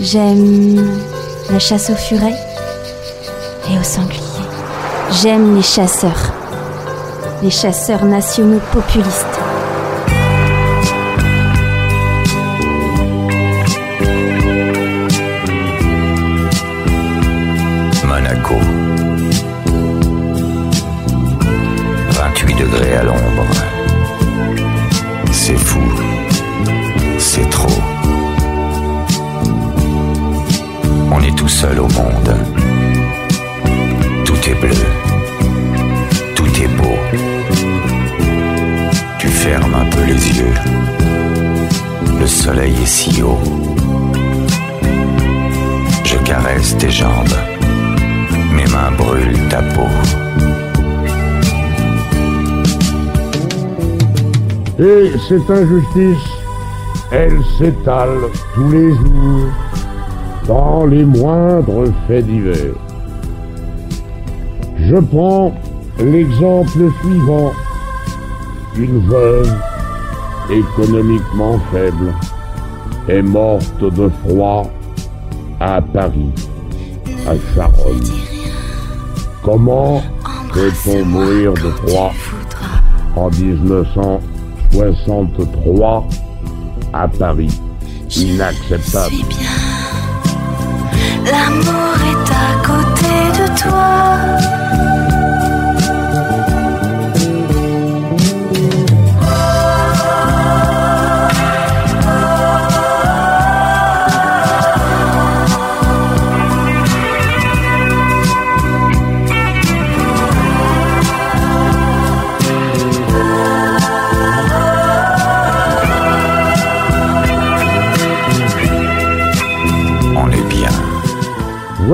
J'aime la chasse aux furets et aux sangliers. J'aime les chasseurs, les chasseurs nationaux populistes. Et cette injustice, elle s'étale tous les jours dans les moindres faits divers. Je prends l'exemple suivant. Une veuve économiquement faible est morte de froid à Paris, à Charonne. Comment peut-on mourir de froid en 1963 à Paris Inacceptable. L'amour est à côté de toi.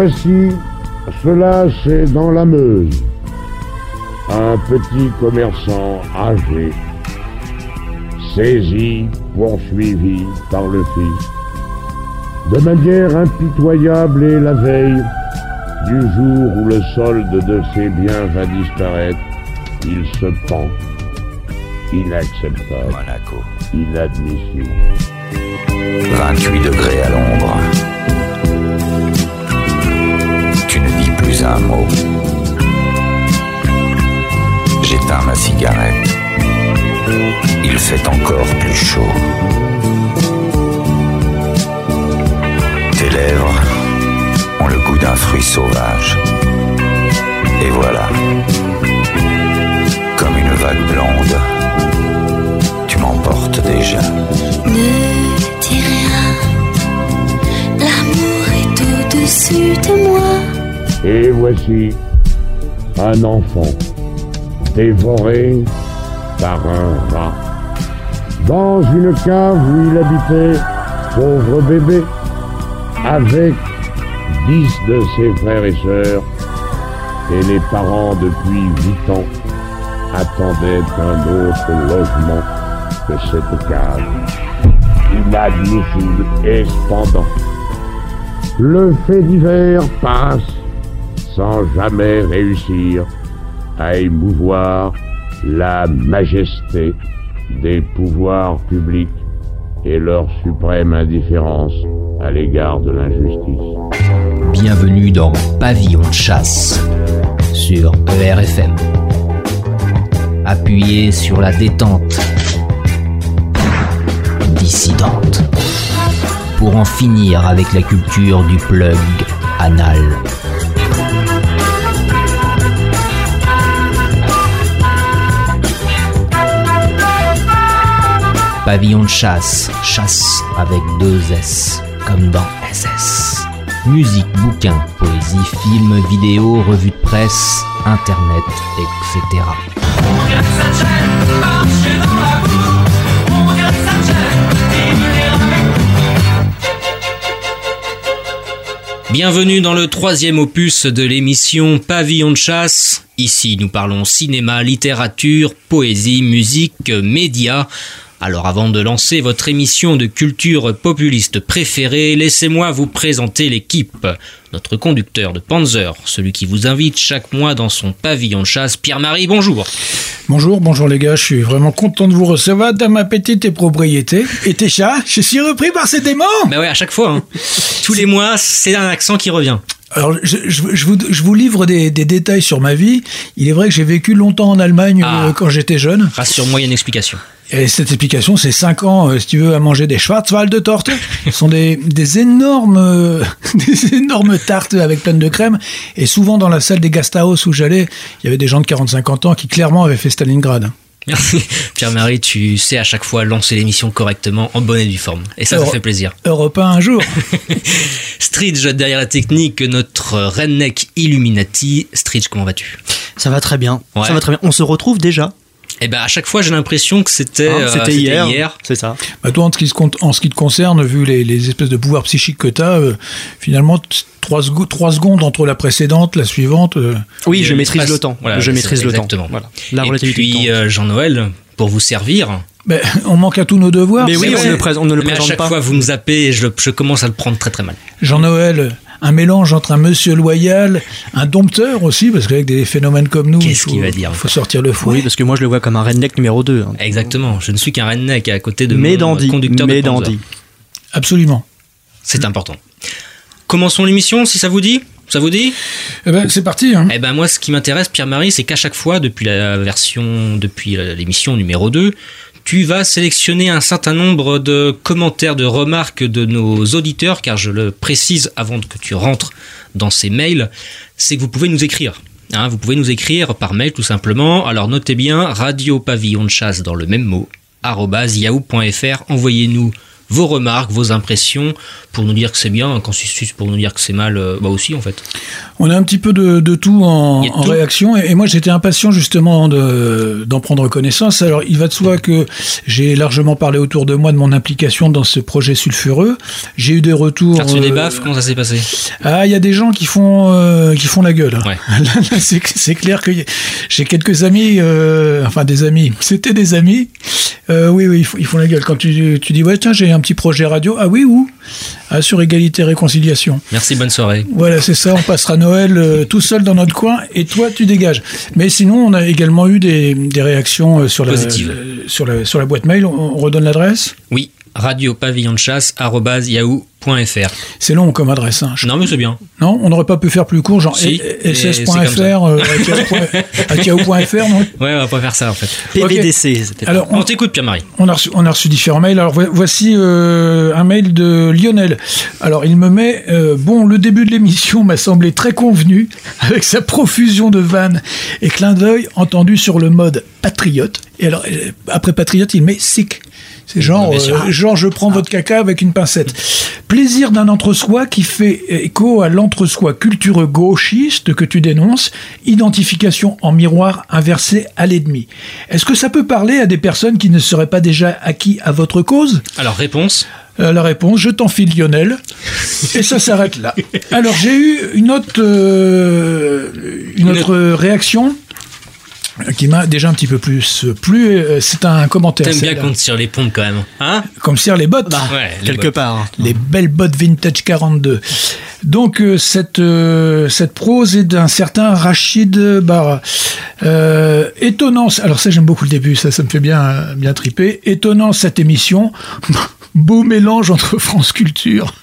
Voici, cela c'est dans la Meuse. Un petit commerçant âgé, saisi, poursuivi par le fils. De manière impitoyable et la veille du jour où le solde de ses biens va disparaître, il se pend. Inacceptable, Monaco. inadmissible. 28 degrés à l'ombre. J'éteins ma cigarette. Il fait encore plus chaud. Tes lèvres ont le goût d'un fruit sauvage. Et voilà, comme une vague blonde, tu m'emportes déjà. Ne dis rien. L'amour est au-dessus de moi. Et voici un enfant dévoré par un rat. Dans une cave où il habitait, pauvre bébé, avec dix de ses frères et sœurs, et les parents depuis huit ans attendaient un autre logement que cette cave. Inadmissible et cependant. Le fait divers passe sans jamais réussir à émouvoir la majesté des pouvoirs publics et leur suprême indifférence à l'égard de l'injustice. Bienvenue dans Pavillon de chasse sur ERFM. Appuyez sur la détente dissidente pour en finir avec la culture du plug anal. Pavillon de chasse, chasse avec deux S, comme dans SS. Musique, bouquins, poésie, films, vidéos, revues de presse, internet, etc. Bienvenue dans le troisième opus de l'émission Pavillon de chasse. Ici, nous parlons cinéma, littérature, poésie, musique, médias. Alors avant de lancer votre émission de culture populiste préférée, laissez-moi vous présenter l'équipe. Notre conducteur de Panzer, celui qui vous invite chaque mois dans son pavillon de chasse, Pierre-Marie, bonjour. Bonjour, bonjour les gars, je suis vraiment content de vous recevoir dans ma petite propriété. Et tes chats, je suis repris par ces démons Bah ouais, à chaque fois. hein. Tous les mois, c'est un accent qui revient. Alors, je, je- je vous, je vous livre des, des détails sur ma vie. Il est vrai que j'ai vécu longtemps en Allemagne Ah. euh, quand j'étais jeune. Rassure-moi, il y a une explication. Et cette explication, c'est 5 ans, euh, si tu veux, à manger des Schwarzwald tortes. Ce sont des, des énormes, euh, des énormes tartes avec plein de crème. Et souvent, dans la salle des Gasthaus où j'allais, il y avait des gens de 40-50 ans qui clairement avaient fait Stalingrad. Merci. Pierre-Marie, tu sais à chaque fois lancer l'émission correctement, en bonne et due forme. Et ça, ça Alors- fait plaisir. Europe 1 un jour. Stridge derrière la technique, notre redneck Illuminati. Stridge, comment vas-tu? Ça va très bien. Ouais. Ça va très bien. On se retrouve déjà. Eh ben à chaque fois, j'ai l'impression que c'était Hein, euh, C'était hier. C'est ça. Bah toi, en ce, qui se compte- en ce qui te concerne, vu les, les espèces de pouvoirs psychiques que tu as, finalement, 3, secondes entre la précédente, la suivante. euh, Oui, je maîtrise le temps. Voilà, je maîtrise le temps. exactement. Voilà. La Et puis temps. euh, Jean-Noël, pour vous servir. ben, on manque à tous nos devoirs. Mais oui, on, ne pré- on ne le Mais à présente chaque pas. fois, vous me zappez et je commence à le prendre très très mal. Jean-Noël, un mélange entre un monsieur loyal, un dompteur aussi, parce qu'avec des phénomènes comme nous, il Qu'est-ce faut, qu'il va dire faut sortir le fouet. Oui, parce que moi je le vois comme un redneck numéro 2. hein. Exactement. Je ne suis qu'un redneck à côté de Mais mon dandy. conducteur de Mais Panzer. dandy. Absolument. C'est important. Commençons l'émission, si ça vous dit Ça vous dit? Eh ben, c'est parti. Hein. Eh ben moi, ce qui m'intéresse, Pierre-Marie, c'est qu'à chaque fois, depuis la version, depuis l'émission numéro 2, tu vas sélectionner un certain nombre de commentaires, de remarques de nos auditeurs, car je le précise avant que tu rentres dans ces mails, c'est que vous pouvez nous écrire. Hein, vous pouvez nous écrire par mail tout simplement. Alors notez bien radio pavillon de chasse dans le même mot yahoo.fr. Envoyez-nous vos remarques, vos impressions pour nous dire que c'est bien, quand c'est pour nous dire que c'est mal, euh, bah aussi en fait. On a un petit peu de, de tout en, en tout. réaction. Et, et moi, j'étais impatient justement de- d'en prendre connaissance. Alors, il va de soi que j'ai largement parlé autour de moi de mon implication dans ce projet sulfureux. J'ai eu des retours. T'as reçu des euh, baffes Comment ça s'est passé? Ah, il y a des gens qui font euh, qui font la gueule. Ouais. Là, là, c'est c'est clair que j'ai quelques amis, euh, enfin des amis. C'était des amis. Oui, oui, ils font, ils font la gueule quand tu, tu dis ouais tiens j'ai un petit projet radio. Ah oui où? Ah, Sur égalité et réconciliation. Merci, bonne soirée. Voilà, c'est ça. On passera Noël euh, tout seul dans notre coin et toi tu dégages. Mais sinon, on a également eu des, des réactions euh, sur la Positives. euh, sur la sur la boîte mail. On, on redonne l'adresse? Oui, radio pavillon de chasse yahoo.fr. C'est long comme adresse. Hein. Non, mais c'est bien. Non, on n'aurait pas pu faire plus court, genre Si, mais yahoo.fr, non Ouais, on va pas faire ça en fait. PVDC, c'était Alors, On on, t'écoute, Pierre-Marie. on a reçu, on a reçu différents mails. Alors, vo- voici euh, un mail de Lionel. Alors, il me met euh, Bon, le début de l'émission m'a semblé très convenu, avec sa profusion de vannes et clins d'œil entendus sur le mode patriote. Et alors, euh, après patriote, il met sick. C'est genre, euh, genre, je prends votre caca avec une pincette. Plaisir d'un entre-soi qui fait écho à l'entre-soi cultureux gauchiste que tu dénonces, identification en miroir inversé à l'ennemi. Est-ce que ça peut parler à des personnes qui ne seraient pas déjà acquis à votre cause? Alors, réponse Euh, La réponse, je t'enfile Lionel. Et ça s'arrête là. Alors j'ai eu une autre, euh, Une autre réaction? Qui m'a déjà un petit peu plus plu. Euh, C'est un commentaire. T'aimes bien qu'on te tire les pompes quand même. Hein? Comme cire les bottes. Ouais, les quelque bottes. part. Les belles bottes vintage 42. Donc euh, cette euh, cette prose est d'un certain Rachid Barra. Euh, étonnant. Alors ça j'aime beaucoup le début, ça ça me fait bien bien triper. Étonnant cette émission. Beau mélange entre France Culture.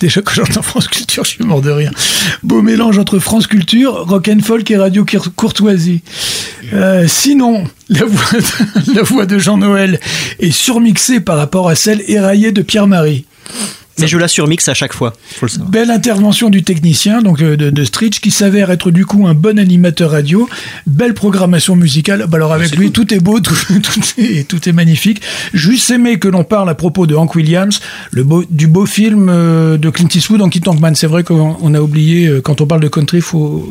Déjà quand j'entends France Culture, je suis mort de rire. Beau mélange entre France Culture, rock and folk et radio Cour- courtoisie. Euh, sinon, la voix de, la voix de Jean-Noël est surmixée par rapport à celle éraillée de Pierre-Marie. Mais je la surmixe à chaque fois, faut le savoir. Belle intervention du technicien, donc euh, de, de Stritch, qui s'avère être du coup un bon animateur radio. Belle programmation musicale. Bah alors avec lui, tout est beau, tout, tout est, tout est magnifique. Juste aimé que l'on parle à propos de Hank Williams, le beau, du beau film euh, de Clint Eastwood, Honky Tonk Man. C'est vrai qu'on on a oublié, euh, quand on parle de country, faut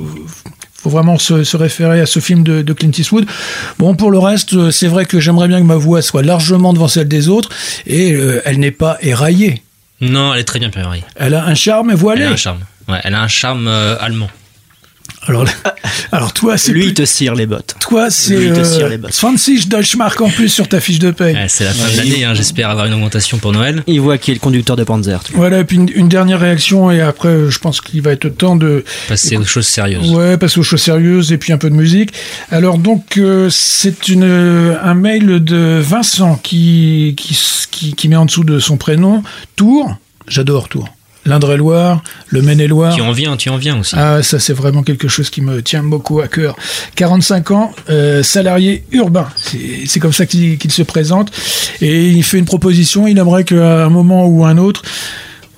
faut vraiment se, se référer à ce film de, de Clint Eastwood. Bon, pour le reste, c'est vrai que j'aimerais bien que ma voix soit largement devant celle des autres, et euh, elle n'est pas éraillée. Non, elle est très bien, Pierre-Marie. Elle a un charme Elle voilé. a un charme. Ouais, elle a un charme euh, allemand. Alors, alors toi, c'est Lui, plus- il te cire les bottes. toi, c'est Lui, il te euh, cire les bottes. 20 Deutschmark en plus sur ta fiche de paye. Ouais, c'est la fin de l'année, hein, j'espère avoir une augmentation pour Noël. Il voit qui est le conducteur de Panzer. tu vois. Voilà, et puis une, une dernière réaction, et après, je pense qu'il va être temps de Passer aux choses sérieuses. ouais, passer aux choses sérieuses et puis un peu de musique. Alors donc, euh, c'est une euh, un mail de Vincent qui, qui, qui, qui met en dessous de son prénom Tours. J'adore Tours. L'Indre-et-Loire, le Maine-et-Loire. Tu en viens, tu en viens aussi. Ah, ça c'est vraiment quelque chose qui me tient beaucoup à cœur. 45 ans, euh, salarié urbain. C'est comme ça qu'il qu'il se présente. Et il fait une proposition. Il aimerait qu'à un moment ou un autre,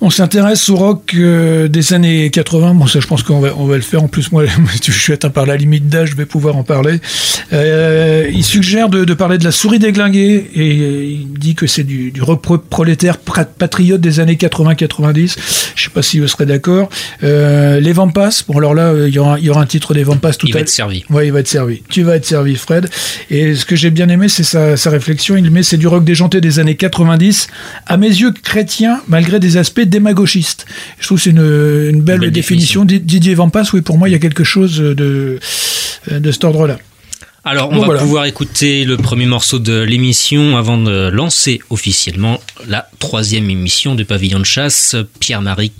on s'intéresse au rock euh, des années 80. Bon, ça, je pense qu'on va, on va le faire. En plus, moi, je suis atteint par la limite d'âge, je vais pouvoir en parler. Euh, il suggère de, de parler de la souris déglinguée et il dit que c'est du, du rock pro- prolétaire patriote des années 80-90. Je sais pas si vous serez d'accord. Euh, les Vampas. Bon, alors là, euh, il y aura, il y aura un titre des Vampas tout Il à va l'heure. être servi. Ouais, il va être servi. Tu vas être servi, Fred. Et ce que j'ai bien aimé, c'est sa, sa réflexion. Il met c'est du rock déjanté des années 90, à mes yeux chrétien, malgré des aspects démagogistes. Je trouve que c'est une, une belle, Belle définition. Di- Didier Vampas, oui, pour moi, il y a quelque chose de, de cet ordre-là. Alors, on va voilà. pouvoir écouter le premier morceau de l'émission avant de lancer officiellement la troisième émission de Pavillon de chasse. Pierre-Marie,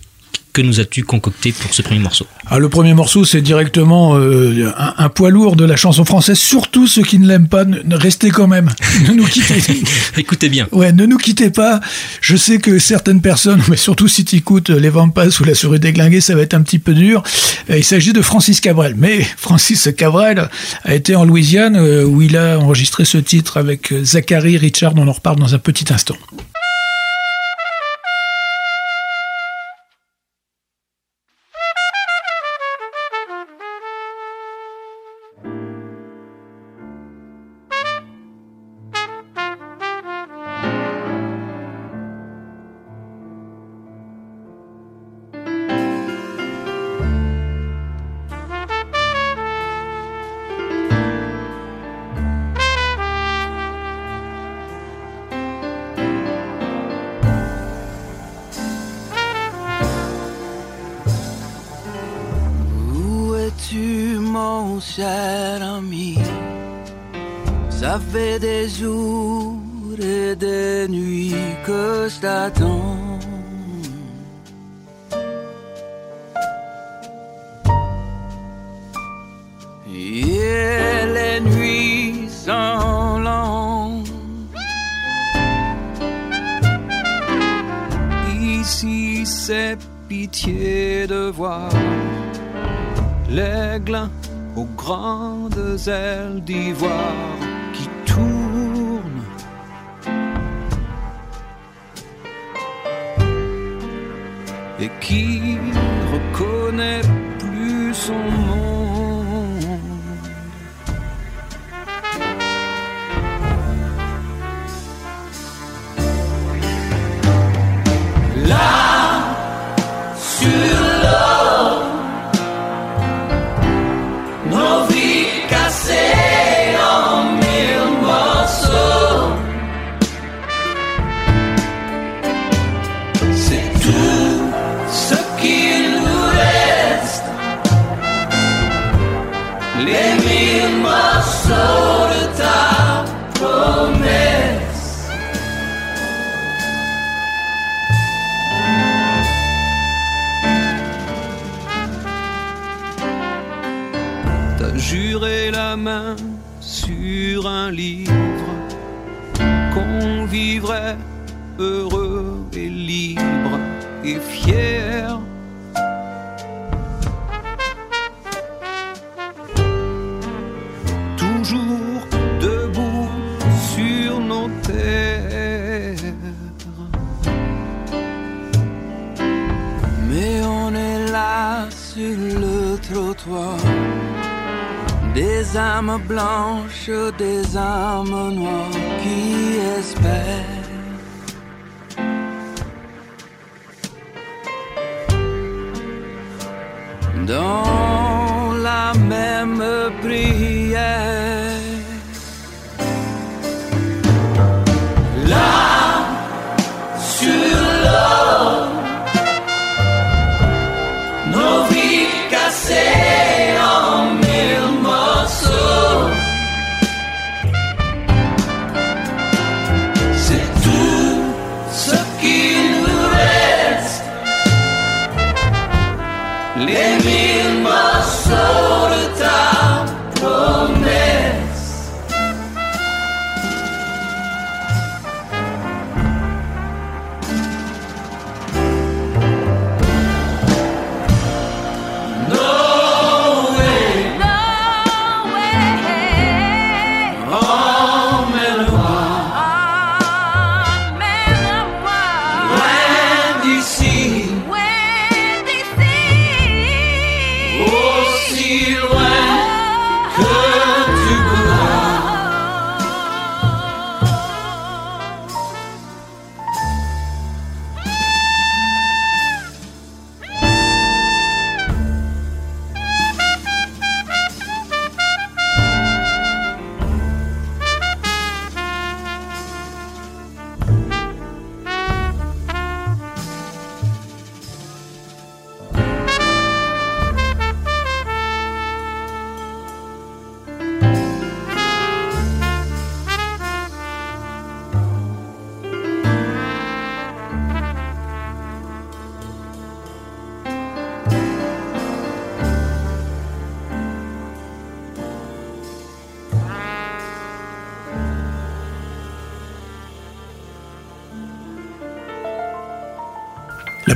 que nous as-tu concocté pour ce premier morceau Ah, le premier morceau, c'est directement euh, un, un poids lourd de la chanson française. Surtout ceux qui ne l'aiment pas, ne, restez quand même. ne nous quittez Écoutez bien. Ouais, ne nous quittez pas. Je sais que certaines personnes, mais surtout si tu écoutes les Vampas ou la souris déglinguée, ça va être un petit peu dur. Euh, Il s'agit de Francis Cabrel. Mais Francis Cabrel a été en Louisiane euh, où il a enregistré ce titre avec euh, Zachary Richard. On en reparle dans un petit instant.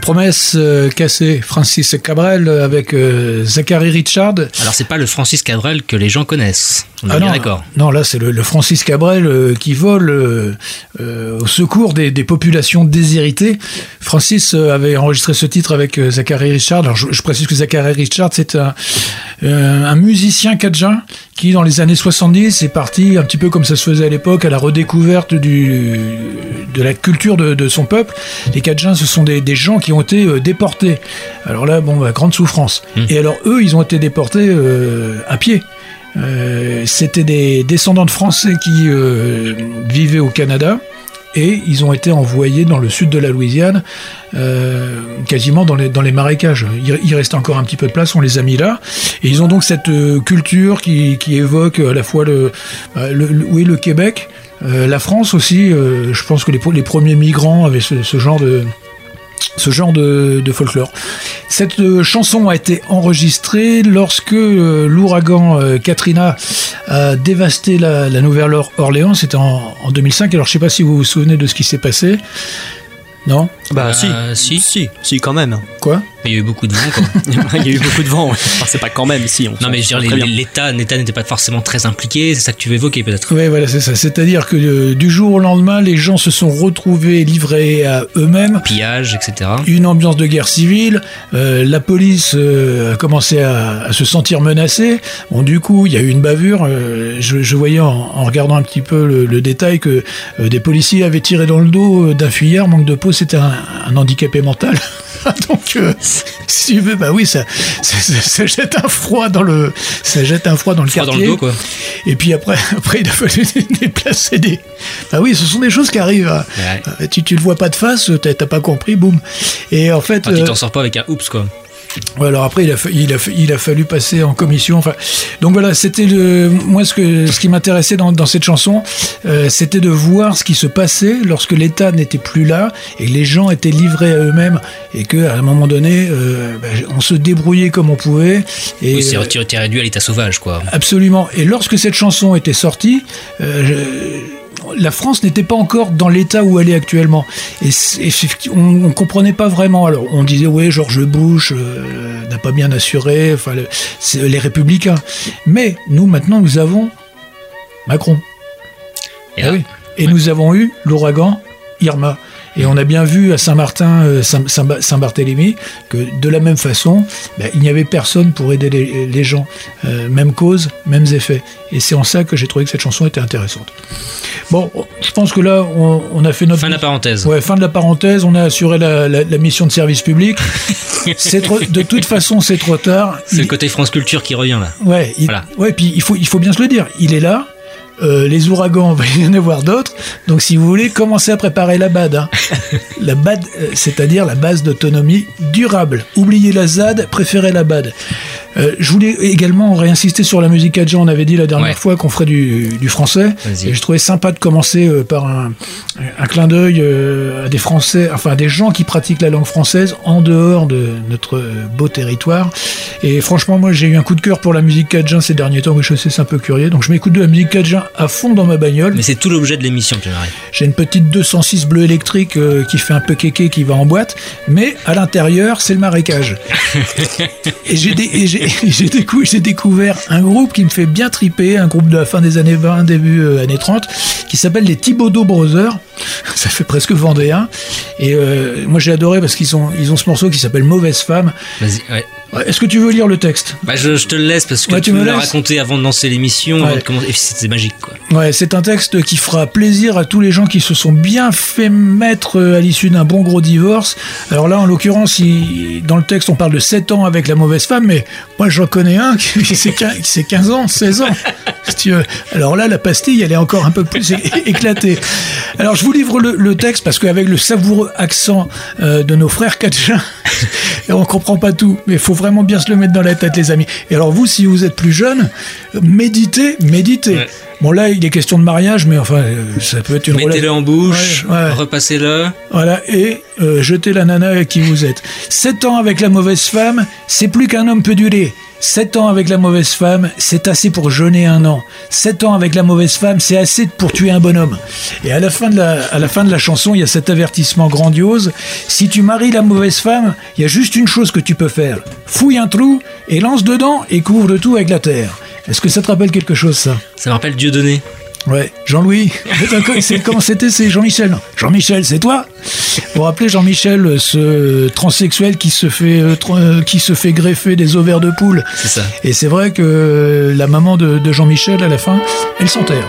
Promesse euh, cassée, Francis Cabrel euh, avec euh, Zachary Richard. Alors c'est pas le Francis Cabrel que les gens connaissent. On est Ah bien d'accord. non, là c'est le, le Francis Cabrel qui vole au secours des, des populations déshéritées. Francis avait enregistré ce titre avec Zachary Richard. Alors je, je précise que Zachary Richard c'est un, euh, un musicien cadjan qui dans les années 70 est parti un petit peu comme ça se faisait à l'époque à la redécouverte du, de la culture de, de son peuple. Les Cadjans ce sont des, des gens qui ont été euh, déportés. Alors là bon bah, grande souffrance. Et alors eux ils ont été déportés euh, à pied. Euh, C'était des descendants de Français qui euh, vivaient au Canada et ils ont été envoyés dans le sud de la Louisiane, euh, quasiment dans les, dans les marécages. Il, il restait encore un petit peu de place, on les a mis là. Et ils ont donc cette euh, culture qui, qui évoque à la fois le, bah, le, Québec, euh, la France aussi. je pense que les, les premiers migrants avaient ce genre de ce genre de, de folklore. Cette euh, chanson a été enregistrée lorsque euh, l'ouragan euh, Katrina a dévasté la, la Nouvelle-Orléans. C'était en, en 2005. Alors je sais pas si vous vous souvenez de ce qui s'est passé. Non? Bah, Euh, si. si. si, si, quand même. Quoi? Il y a eu beaucoup de vent, quoi. Il y a eu beaucoup de vent. ouais. Enfin, c'est pas quand même, si. On non, mais je veux dire, l'État l'État n'était pas forcément très impliqué, c'est ça que tu veux évoquer peut-être. Oui, voilà, c'est ça. C'est-à-dire que euh, du jour au lendemain, les gens se sont retrouvés livrés à eux-mêmes. Pillage, etc. Une ambiance de guerre civile. euh, la police euh, a commencé à, à se sentir menacée. Bon, du coup, il y a eu une bavure. euh, je, je voyais en, en regardant un petit peu le, le détail que euh, des policiers avaient tiré dans le dos d'un fuyard. Manque de peau, c'était un, un handicapé mental. Donc, euh, si tu veux, bah oui, ça, ça, ça- ça jette un froid dans le, ça jette un froid dans le Froid dans quartier. le dos, quoi. Et puis après, après, il a fallu déplacer des. Bah oui, ce sont des choses qui arrivent. hein. Ouais. Euh, Tu, tu le vois pas de face, t'as t'as pas compris, boum. Et en fait, Ah, tu euh, t'en sors pas avec un oups, quoi. Alors après, il a, il, a, il a fallu passer en commission. Enfin, donc voilà, c'était le moi ce que ce qui m'intéressait dans, dans cette chanson, euh, c'était de voir ce qui se passait lorsque l'État n'était plus là et que les gens étaient livrés à eux-mêmes et que à un moment donné, euh, bah, on se débrouillait comme on pouvait. Et Oui, c'est réduit à l'état sauvage, quoi. Absolument. Et lorsque cette chanson était sortie, euh, je- la France n'était pas encore dans l'état où elle est actuellement. Et, on, ne comprenait pas vraiment. Alors on disait ouais, George Bush euh, n'a pas bien assuré, enfin le- les républicains. Mais nous maintenant nous avons Macron. Et Ah oui. Et nous avons eu l'ouragan Irma. Et on a bien vu à Saint-Martin, euh, Saint- Saint- Saint-Barthélemy, que de la même façon, ben, il n'y avait personne pour aider les, les gens. Euh, même cause, mêmes effets. Et c'est en ça que j'ai trouvé que cette chanson était intéressante. Bon, je pense que là, on, on a fait notre... fin de la parenthèse. Ouais, fin de la parenthèse, on a assuré la, la- la mission de service public. C'est trop- de toute façon, c'est trop tard. C'est Il- le côté France Culture qui revient, là. Ouais, il, Voilà. ouais, puis il faut, il faut bien se le dire. Il est là. Euh, les ouragans, il va y en avoir d'autres. Donc, si vous voulez, commencez à préparer la BAD. hein. la BAD, euh, c'est-à-dire la base d'autonomie durable. Oubliez la ZAD, préférez la BAD. Euh, je voulais également réinsister sur la musique Adjan. On avait dit la dernière Ouais. fois qu'on ferait du, du français. Et je trouvais sympa de commencer euh, par un, un clin d'œil euh, à des Français, enfin à des gens qui pratiquent la langue française en dehors de notre beau territoire. Et franchement, moi j'ai eu un coup de cœur pour la musique Cajun ces derniers temps. Oui, je sais, c'est un peu curieux. Donc je m'écoute de la musique Cajun à fond dans ma bagnole. Mais c'est tout l'objet de l'émission. J'ai une petite 206 bleu électrique qui fait un peu kéké qui va en boîte, mais à l'intérieur, c'est le marécage. et j'ai et j'ai- j'ai décou- j'ai découvert un groupe qui me fait bien triper, un groupe de la fin des années 20, début euh, années 30, qui s'appelle les Thibaudot Brothers. Ça fait presque vendéen. Et euh, moi j'ai adoré parce qu'ils ont, ils ont ce morceau qui s'appelle Mauvaise femme. Vas-y, ouais. Est-ce que tu veux lire le texte? Bah, je, je te le laisse parce que Ouais, tu tu me l'as raconté avant de lancer l'émission. Ouais. c'était magique, quoi. Ouais, c'est un texte qui fera plaisir à tous les gens qui se sont bien fait mettre euh, à l'issue d'un bon gros divorce. Alors là, en l'occurrence, il- dans le texte, on parle de 7 ans avec la mauvaise femme, mais moi, j'en connais un qui c'est 15 qui c'est 15 ans, 16 ans. si tu veux. Alors là, la pastille, elle est encore un peu plus éclatée. Alors, je vous livre le, le texte parce qu'avec le savoureux accent euh, de nos frères Katchin, on comprend pas tout, mais il faut vraiment bien se le mettre dans la tête, les amis. Et alors, vous, si vous êtes plus jeune, méditez, méditez. Ouais. Bon là, il est question de mariage, mais enfin, euh, ça peut être une Mettez-le relation. en bouche, Ouais, ouais. repassez-le. Voilà, et euh, jetez la nana avec qui vous êtes. Sept ans avec la mauvaise femme, c'est plus qu'un homme peut durer. 7 ans avec la mauvaise femme, c'est assez pour jeûner un an. 7 ans avec la mauvaise femme, c'est assez pour tuer un bonhomme. Et à la fin de la, chanson, il y a cet avertissement grandiose. Si tu maries la mauvaise femme, il y a juste une chose que tu peux faire. Fouille un trou et lance dedans et couvre le tout avec la terre. Est-ce que ça te rappelle quelque chose, ça? Ça me rappelle Dieudonné. Ouais, Jean-Louis. c'est comment c'était C'est Jean-Michel? Jean-Michel, c'est toi? Vous vous rappelez Jean-Michel, ce transsexuel qui se fait euh, qui se fait greffer des ovaires de poule? C'est ça. Et c'est vrai que la maman de, de Jean-Michel à la fin, elle s'enterre.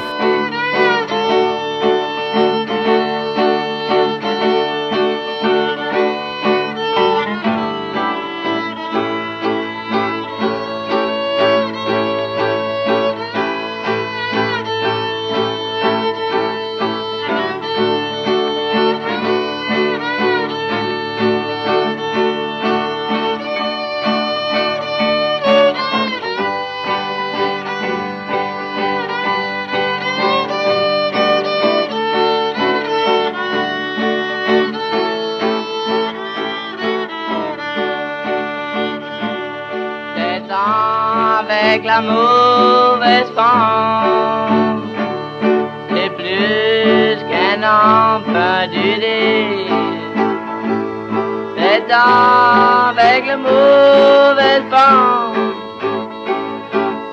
C'est avec la mauvaise femme.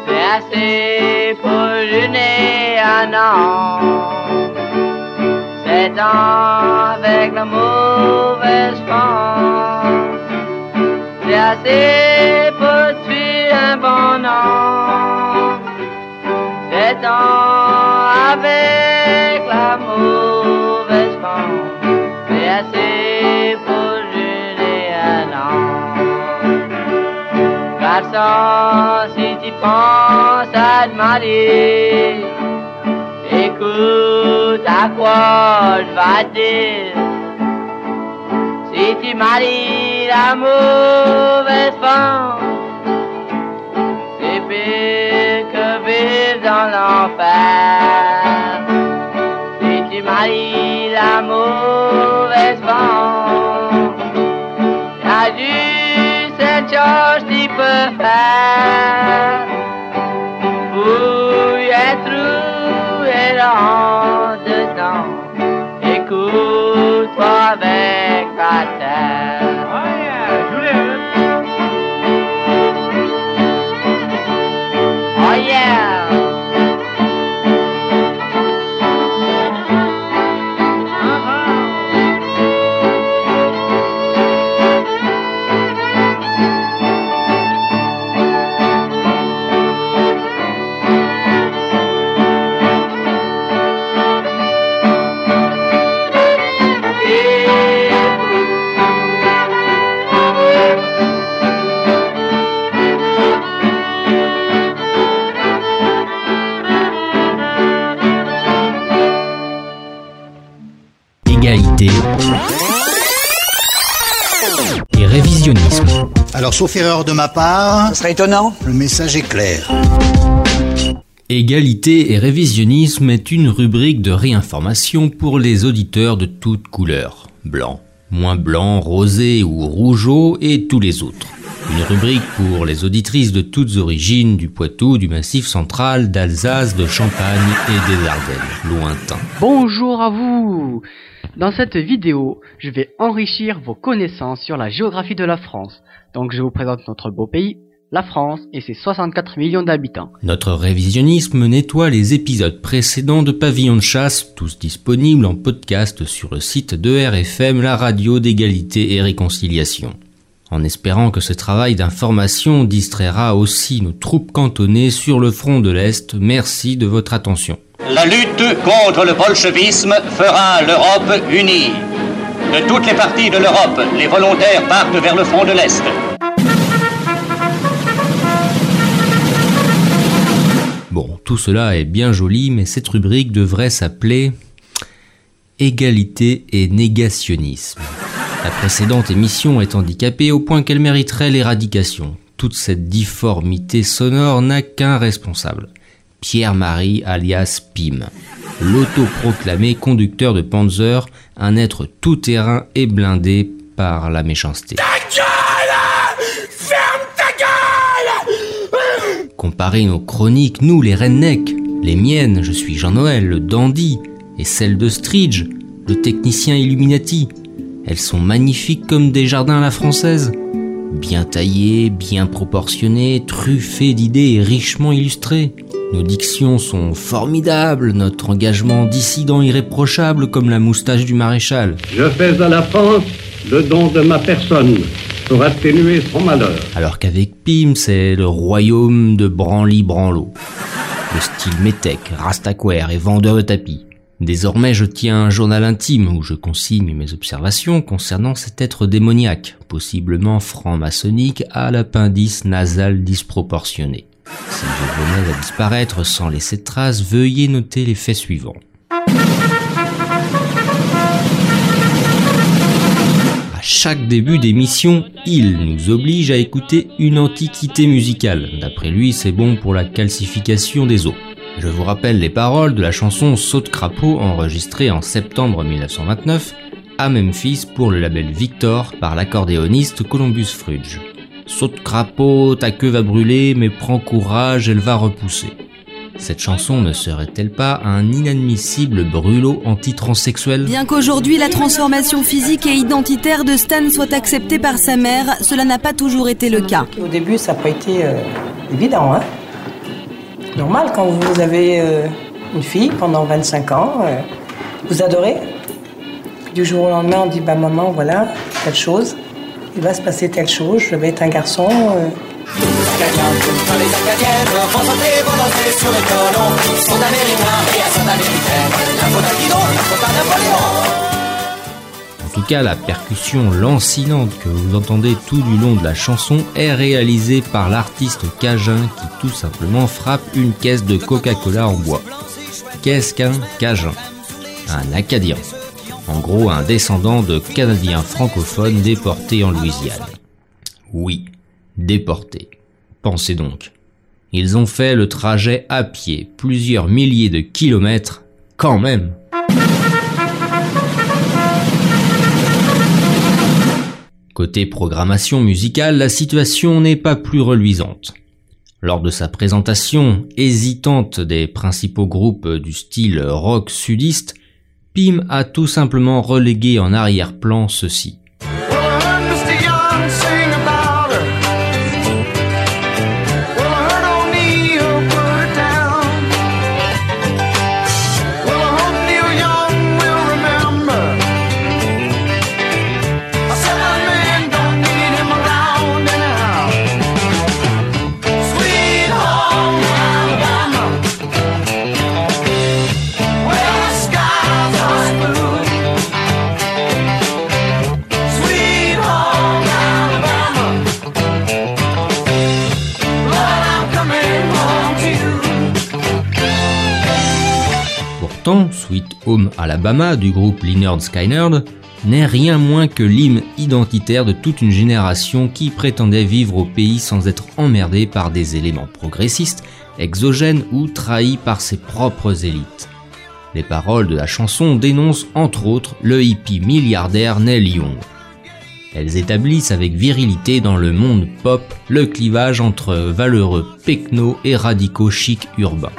C'est assez pour jeûner un an. C'est avec la mauvaise femme. C'est assez pour tuer un bon an. C'est avec Si tu penses à te marier, écoute à quoi je vais dire. Si tu maries la mauvaise femme, c'est pire que vivre dans l'enfer. Si tu maries la mauvaise femme, y'a que tu peux faire. Fouille et. Écoute-toi avec Égalité et révisionnisme. Alors, sauf erreur de ma part, Ce serait étonnant. le message est clair. Égalité et révisionnisme est une rubrique de réinformation pour les auditeurs de toutes couleurs. Blanc, moins blanc, rosé ou rougeau et tous les autres. Une rubrique pour les auditrices de toutes origines du Poitou, du Massif central, d'Alsace, de Champagne et des Ardennes, lointains. Bonjour à vous Dans cette vidéo, je vais enrichir vos connaissances sur la géographie de la France. Donc je vous présente notre beau pays, la France et ses 64 millions d'habitants. Notre révisionnisme nettoie les épisodes précédents de Pavillon de chasse, tous disponibles en podcast sur le site de RFM, la radio d'égalité et réconciliation. En espérant que ce travail d'information distraira aussi nos troupes cantonnées sur le front de l'Est, merci de votre attention. La lutte contre le bolchevisme fera l'Europe unie. De toutes les parties de l'Europe, les volontaires partent vers le front de l'Est. Bon, tout cela est bien joli, mais cette rubrique devrait s'appeler Égalité et négationnisme. La précédente émission est handicapée au point qu'elle mériterait l'éradication. Toute cette difformité sonore n'a qu'un responsable. Pierre-Marie alias Pim. L'autoproclamé conducteur de Panzer, un être tout-terrain et blindé par la méchanceté. Ferme ta gueule Comparez nos chroniques, nous les rednecks, les miennes, je suis Jean-Noël, le dandy, et celles de Stridge, le technicien Illuminati. Elles sont magnifiques comme des jardins à la française. Bien taillées, bien proportionnées, truffées d'idées et richement illustrées. Nos dictions sont formidables, notre engagement dissident irréprochable comme la moustache du maréchal. Je fais à la France le don de ma personne pour atténuer son malheur. Alors qu'avec Pim, c'est le royaume de Branly Branlo. Le style métèque, rastaquaire et vendeur de tapis. Désormais, je tiens un journal intime où je consigne mes observations concernant cet être démoniaque, possiblement franc-maçonnique à l'appendice nasal disproportionné. Si je venais à disparaître sans laisser de traces, veuillez noter les faits suivants. À chaque début d'émission, il nous oblige à écouter une antiquité musicale. D'après lui, c'est bon pour la calcification des os. Je vous rappelle les paroles de la chanson Saute crapaud enregistrée en septembre 1929 à Memphis pour le label Victor par l'accordéoniste Columbus Frudge. Saute crapaud, ta queue va brûler, mais prends courage, elle va repousser. Cette chanson ne serait-elle pas un inadmissible brûlot anti-transsexuel? Bien qu'aujourd'hui la transformation physique et identitaire de Stan soit acceptée par sa mère, cela n'a pas toujours été le cas. Au début, ça n'a pas été euh, évident. Hein Normal, quand vous avez euh, une fille pendant 25 ans, euh, vous adorez. Du jour au lendemain, on dit bah maman, voilà, telle chose. Il va se passer telle chose, je vais être un garçon. euh. En tout cas, la percussion lancinante que vous entendez tout du long de la chanson est réalisée par l'artiste cajun qui tout simplement frappe une caisse de Coca-Cola en bois. Qu'est-ce qu'un cajun? Un acadien. En gros, un descendant de Canadiens francophones déportés en Louisiane. Oui, déportés. Pensez donc. Ils ont fait le trajet à pied, plusieurs milliers de kilomètres, quand même. Côté programmation musicale, la situation n'est pas plus reluisante. Lors de sa présentation hésitante des principaux groupes du style rock sudiste, Pim a tout simplement relégué en arrière-plan ceci. Sweet Home Alabama du groupe Leonard Skynyrd n'est rien moins que l'hymne identitaire de toute une génération qui prétendait vivre au pays sans être emmerdé par des éléments progressistes, exogènes ou trahis par ses propres élites. Les paroles de la chanson dénoncent entre autres le hippie milliardaire Neil Young. Elles établissent avec virilité dans le monde pop le clivage entre valeureux pecno et radicaux chic urbains.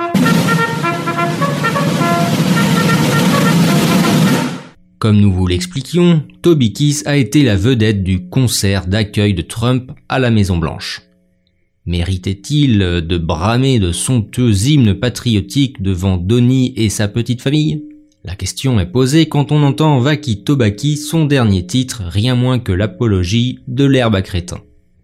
Comme nous vous l'expliquions, Toby Keith a été la vedette du concert d'accueil de Trump à la Maison Blanche. Méritait-il de bramer de somptueux hymnes patriotiques devant Donny et sa petite famille? La question est posée quand on entend Vaki Tobaki son dernier titre, rien moins que l'apologie de l'herbe à crétin.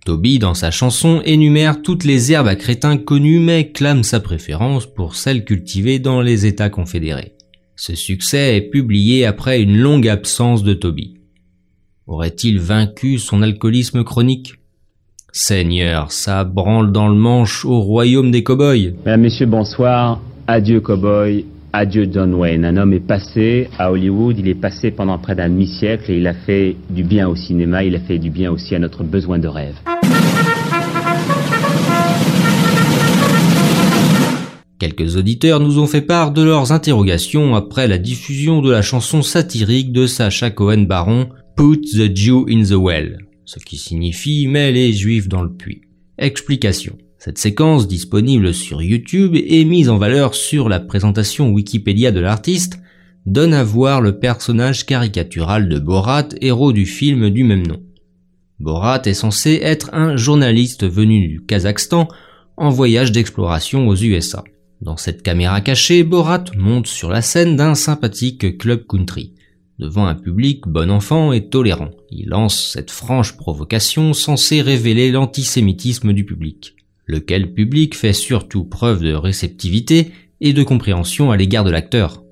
Toby, dans sa chanson, énumère toutes les herbes à crétin connues mais clame sa préférence pour celles cultivées dans les États confédérés. Ce succès est publié après une longue absence de Toby. Aurait-il vaincu son alcoolisme chronique? Seigneur, ça branle dans le manche au royaume des cow-boys. Mesdames, Messieurs, bonsoir. Adieu cowboy, adieu Don Wayne. Un homme est passé à Hollywood, il est passé pendant près d'un demi-siècle et il a fait du bien au cinéma, il a fait du bien aussi à notre besoin de rêve. Quelques auditeurs nous ont fait part de leurs interrogations après la diffusion de la chanson satirique de Sacha Cohen Baron Put the Jew in the Well, ce qui signifie Mets les juifs dans le puits. Explication. Cette séquence, disponible sur YouTube et mise en valeur sur la présentation Wikipédia de l'artiste, donne à voir le personnage caricatural de Borat, héros du film du même nom. Borat est censé être un journaliste venu du Kazakhstan en voyage d'exploration aux USA. Dans cette caméra cachée, Borat monte sur la scène d'un sympathique club country. Devant un public bon enfant et tolérant, il lance cette franche provocation censée révéler l'antisémitisme du public. Lequel public fait surtout preuve de réceptivité et de compréhension à l'égard de l'acteur.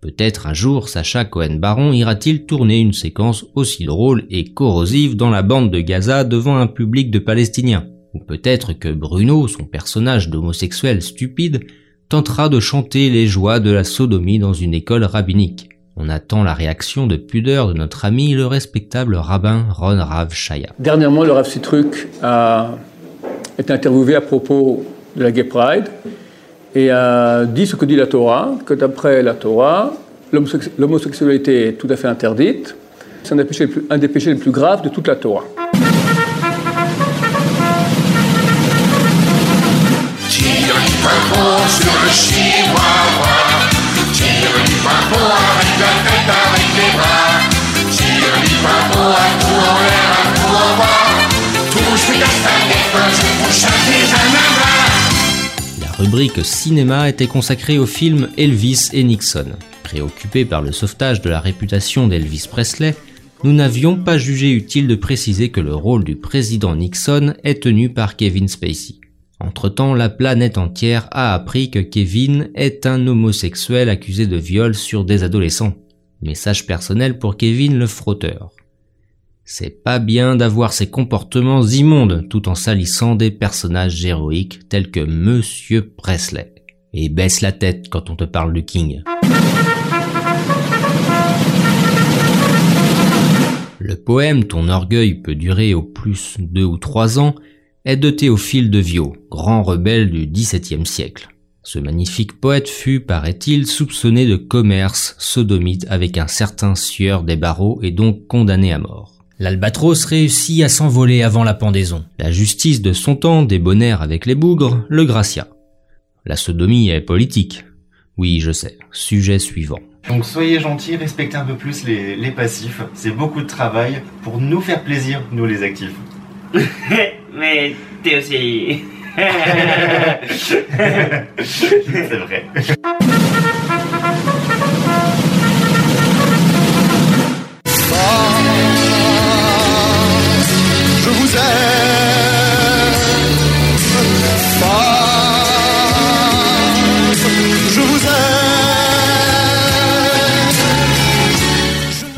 Peut-être un jour Sacha Cohen-Baron ira-t-il tourner une séquence aussi drôle et corrosive dans la bande de Gaza devant un public de Palestiniens. Ou peut-être que Bruno, son personnage d'homosexuel stupide, tentera de chanter les joies de la sodomie dans une école rabbinique. On attend la réaction de pudeur de notre ami le respectable rabbin Ron Rav Shaya. Dernièrement, le Rav Citruk a été interviewé à propos de la Gay Pride et a dit ce que dit la Torah, que d'après la Torah, l'homosexualité est tout à fait interdite. C'est un, des péchés les plus graves de toute la Torah. La rubrique cinéma était consacrée au film Elvis et Nixon. Préoccupé par le sauvetage de la réputation d'Elvis Presley, nous n'avions pas jugé utile de préciser que le rôle du président Nixon est tenu par Kevin Spacey. Entre-temps, la planète entière a appris que Kevin est un homosexuel accusé de viol sur des adolescents. Message personnel pour Kevin le frotteur. C'est pas bien d'avoir ces comportements immondes tout en salissant des personnages héroïques tels que Monsieur Presley. Et baisse la tête quand on te parle du King. Le poème Ton orgueil peut durer au plus deux ou trois ans est de Théophile de Viau, grand rebelle du XVIIe siècle. Ce magnifique poète fut, paraît-il, soupçonné de commerce sodomite avec un certain sieur des barreaux et donc condamné à mort. L'albatros réussit à s'envoler avant la pendaison. La justice de son temps débonnaire avec les bougres le gracia. La sodomie est politique. Oui, je sais. Sujet suivant. Donc soyez gentils, respectez un peu plus les, les passifs. C'est beaucoup de travail pour nous faire plaisir, nous les actifs. Mais t'es aussi. C'est vrai. Je vous aime. Je vous aime.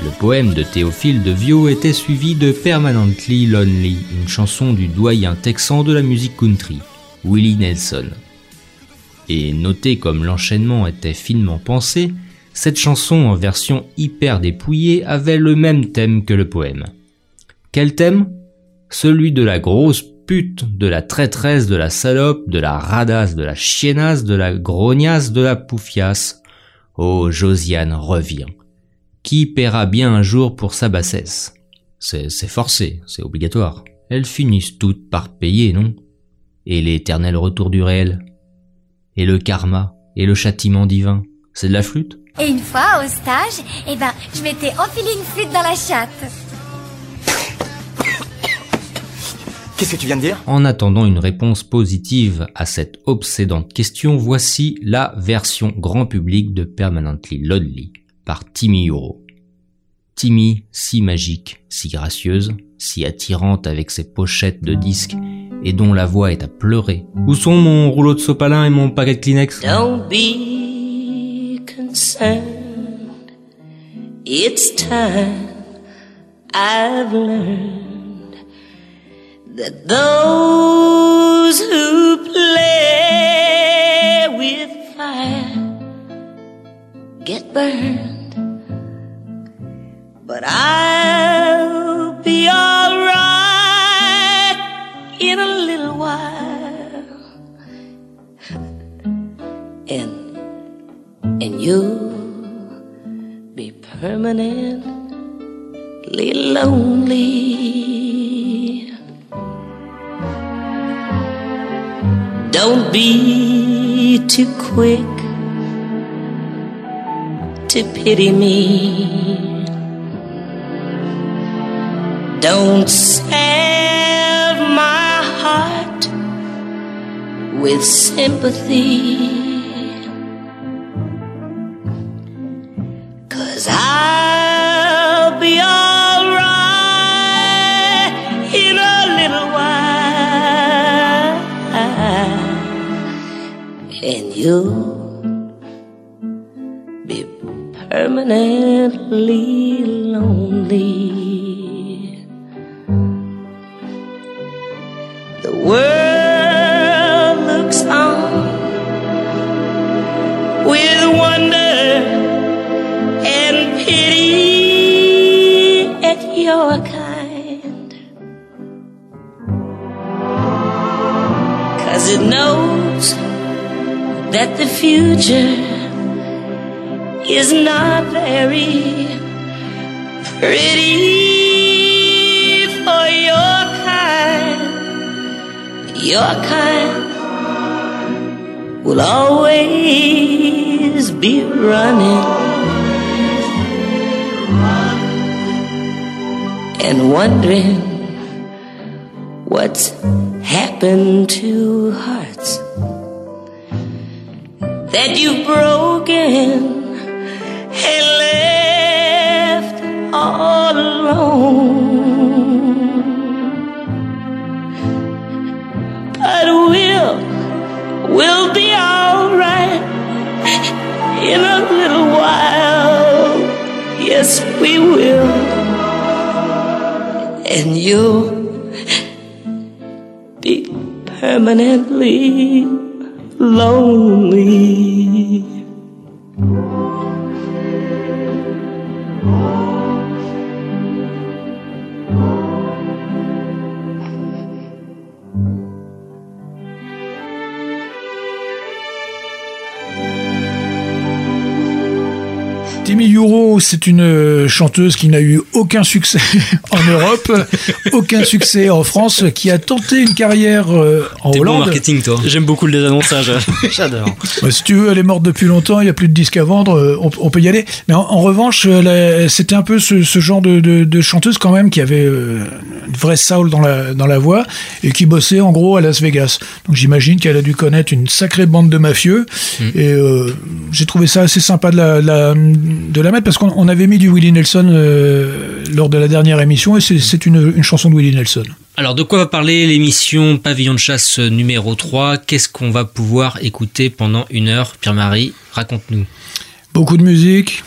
Le poème de Théophile de Viau était suivi de Permanently Lonely, une chanson du doyen texan de la musique country, Willie Nelson. Et notez comme l'enchaînement était finement pensé, cette chanson en version hyper dépouillée avait le même thème que le poème. Quel thème? Celui de la grosse pute, de la traîtresse, de la salope, de la radasse, de la chiennasse, de la grognasse, de la poufiasse. Oh, Josiane, reviens. Qui paiera bien un jour pour sa bassesse? C'est forcé, c'est obligatoire. Elles finissent toutes par payer, non? Et l'éternel retour du réel Et le karma Et le châtiment divin C'est de la flûte Et une fois, au stage, eh ben, je m'étais enfilé une flûte dans la chatte. Qu'est-ce que tu viens de dire? En attendant une réponse positive à cette obsédante question, voici la version grand public de Permanently Lonely par Timmy Euro. Timmy, si magique, si gracieuse, si attirante avec ses pochettes de disques et dont la voix est à pleurer. Où sont mon rouleau de sopalin et mon paquet de Kleenex? Don't be concerned. It's time I've learned that those who play with fire get burned. But I'll and you'll be permanently lonely. Don't be too quick to pity me. Don't salve my heart with sympathy. Cause I'll be alright in a little while. And you'll be permanently lonely. The world looks on with wonder knows that the future is not very pretty for your kind. Your kind will always be running and wondering what's happened to hearts that you've broken and left all alone. But we'll, we'll be alright in a little while. Yes, we will. And you'll permanently lonely. C'est une euh, chanteuse qui n'a eu aucun succès en Europe, aucun succès en France, qui a tenté une carrière euh, en T'es bon Hollande. marketing, toi. J'aime beaucoup le désannonçage. J'adore. Bah, si tu veux, elle est morte depuis longtemps, il n'y a plus de disques à vendre, euh, on, on peut y aller. Mais en, en revanche, la- c'était un peu ce, ce genre de, de- de chanteuse quand même qui avait euh, une vraie soul dans la, dans la voix et qui bossait en gros à Las Vegas. Donc j'imagine qu'elle a dû connaître une sacrée bande de mafieux. Et euh, j'ai trouvé ça assez sympa de la, la- de la mettre parce qu'on on avait mis du Willie Nelson euh, lors de la dernière émission et c'est- une, une chanson de Willie Nelson. Alors, de quoi va parler l'émission Pavillon de chasse numéro 3 Qu'est-ce qu'on va pouvoir écouter pendant une heure? Pierre-Marie, raconte-nous. Beaucoup de musique,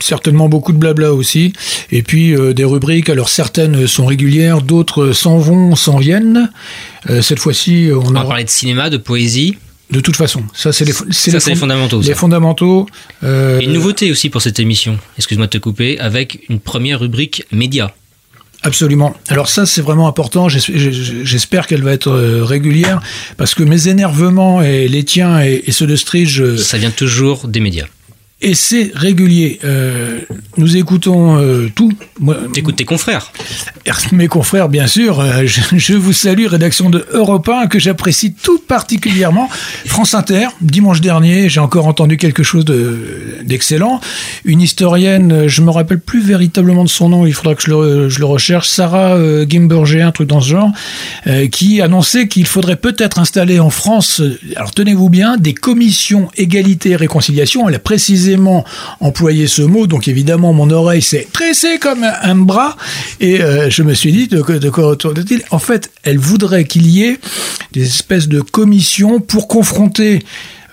certainement beaucoup de blabla aussi, et puis euh, des rubriques. Alors certaines sont régulières, d'autres s'en vont, s'en viennent. Euh, cette fois-ci, on, On va parler de cinéma, de poésie. De toute façon, ça c'est les, c'est les fond- fondamentaux, Les ça. fondamentaux. euh, Et une nouveauté aussi pour cette émission, excuse-moi de te couper, avec une première rubrique média. Absolument. Alors ça, c'est vraiment important. J'es- j'es- J'espère qu'elle va être euh, régulière parce que mes énervements et les tiens et, ceux de Stridge, euh, Ça vient toujours des médias. Et c'est régulier. Euh, nous écoutons euh, tout. T'écoutes tes confrères. Mes confrères, bien sûr. euh, je, je vous salue, rédaction de Europe 1, que j'apprécie tout particulièrement. France Inter, dimanche dernier, j'ai encore entendu quelque chose de- d'excellent. Une historienne, euh, je me rappelle plus véritablement de son nom, il faudra que je le, je le recherche, Sarah Gimberger, un truc dans ce genre, qui annonçait qu'il faudrait peut-être installer en France, alors tenez-vous bien, des commissions égalité et réconciliation. Elle a précisément employé ce mot, donc évidemment mon oreille s'est tressée comme un, bras, et euh, je me suis dit de quoi retourne-t-il. En fait, elle voudrait qu'il y ait des espèces de commissions pour confronter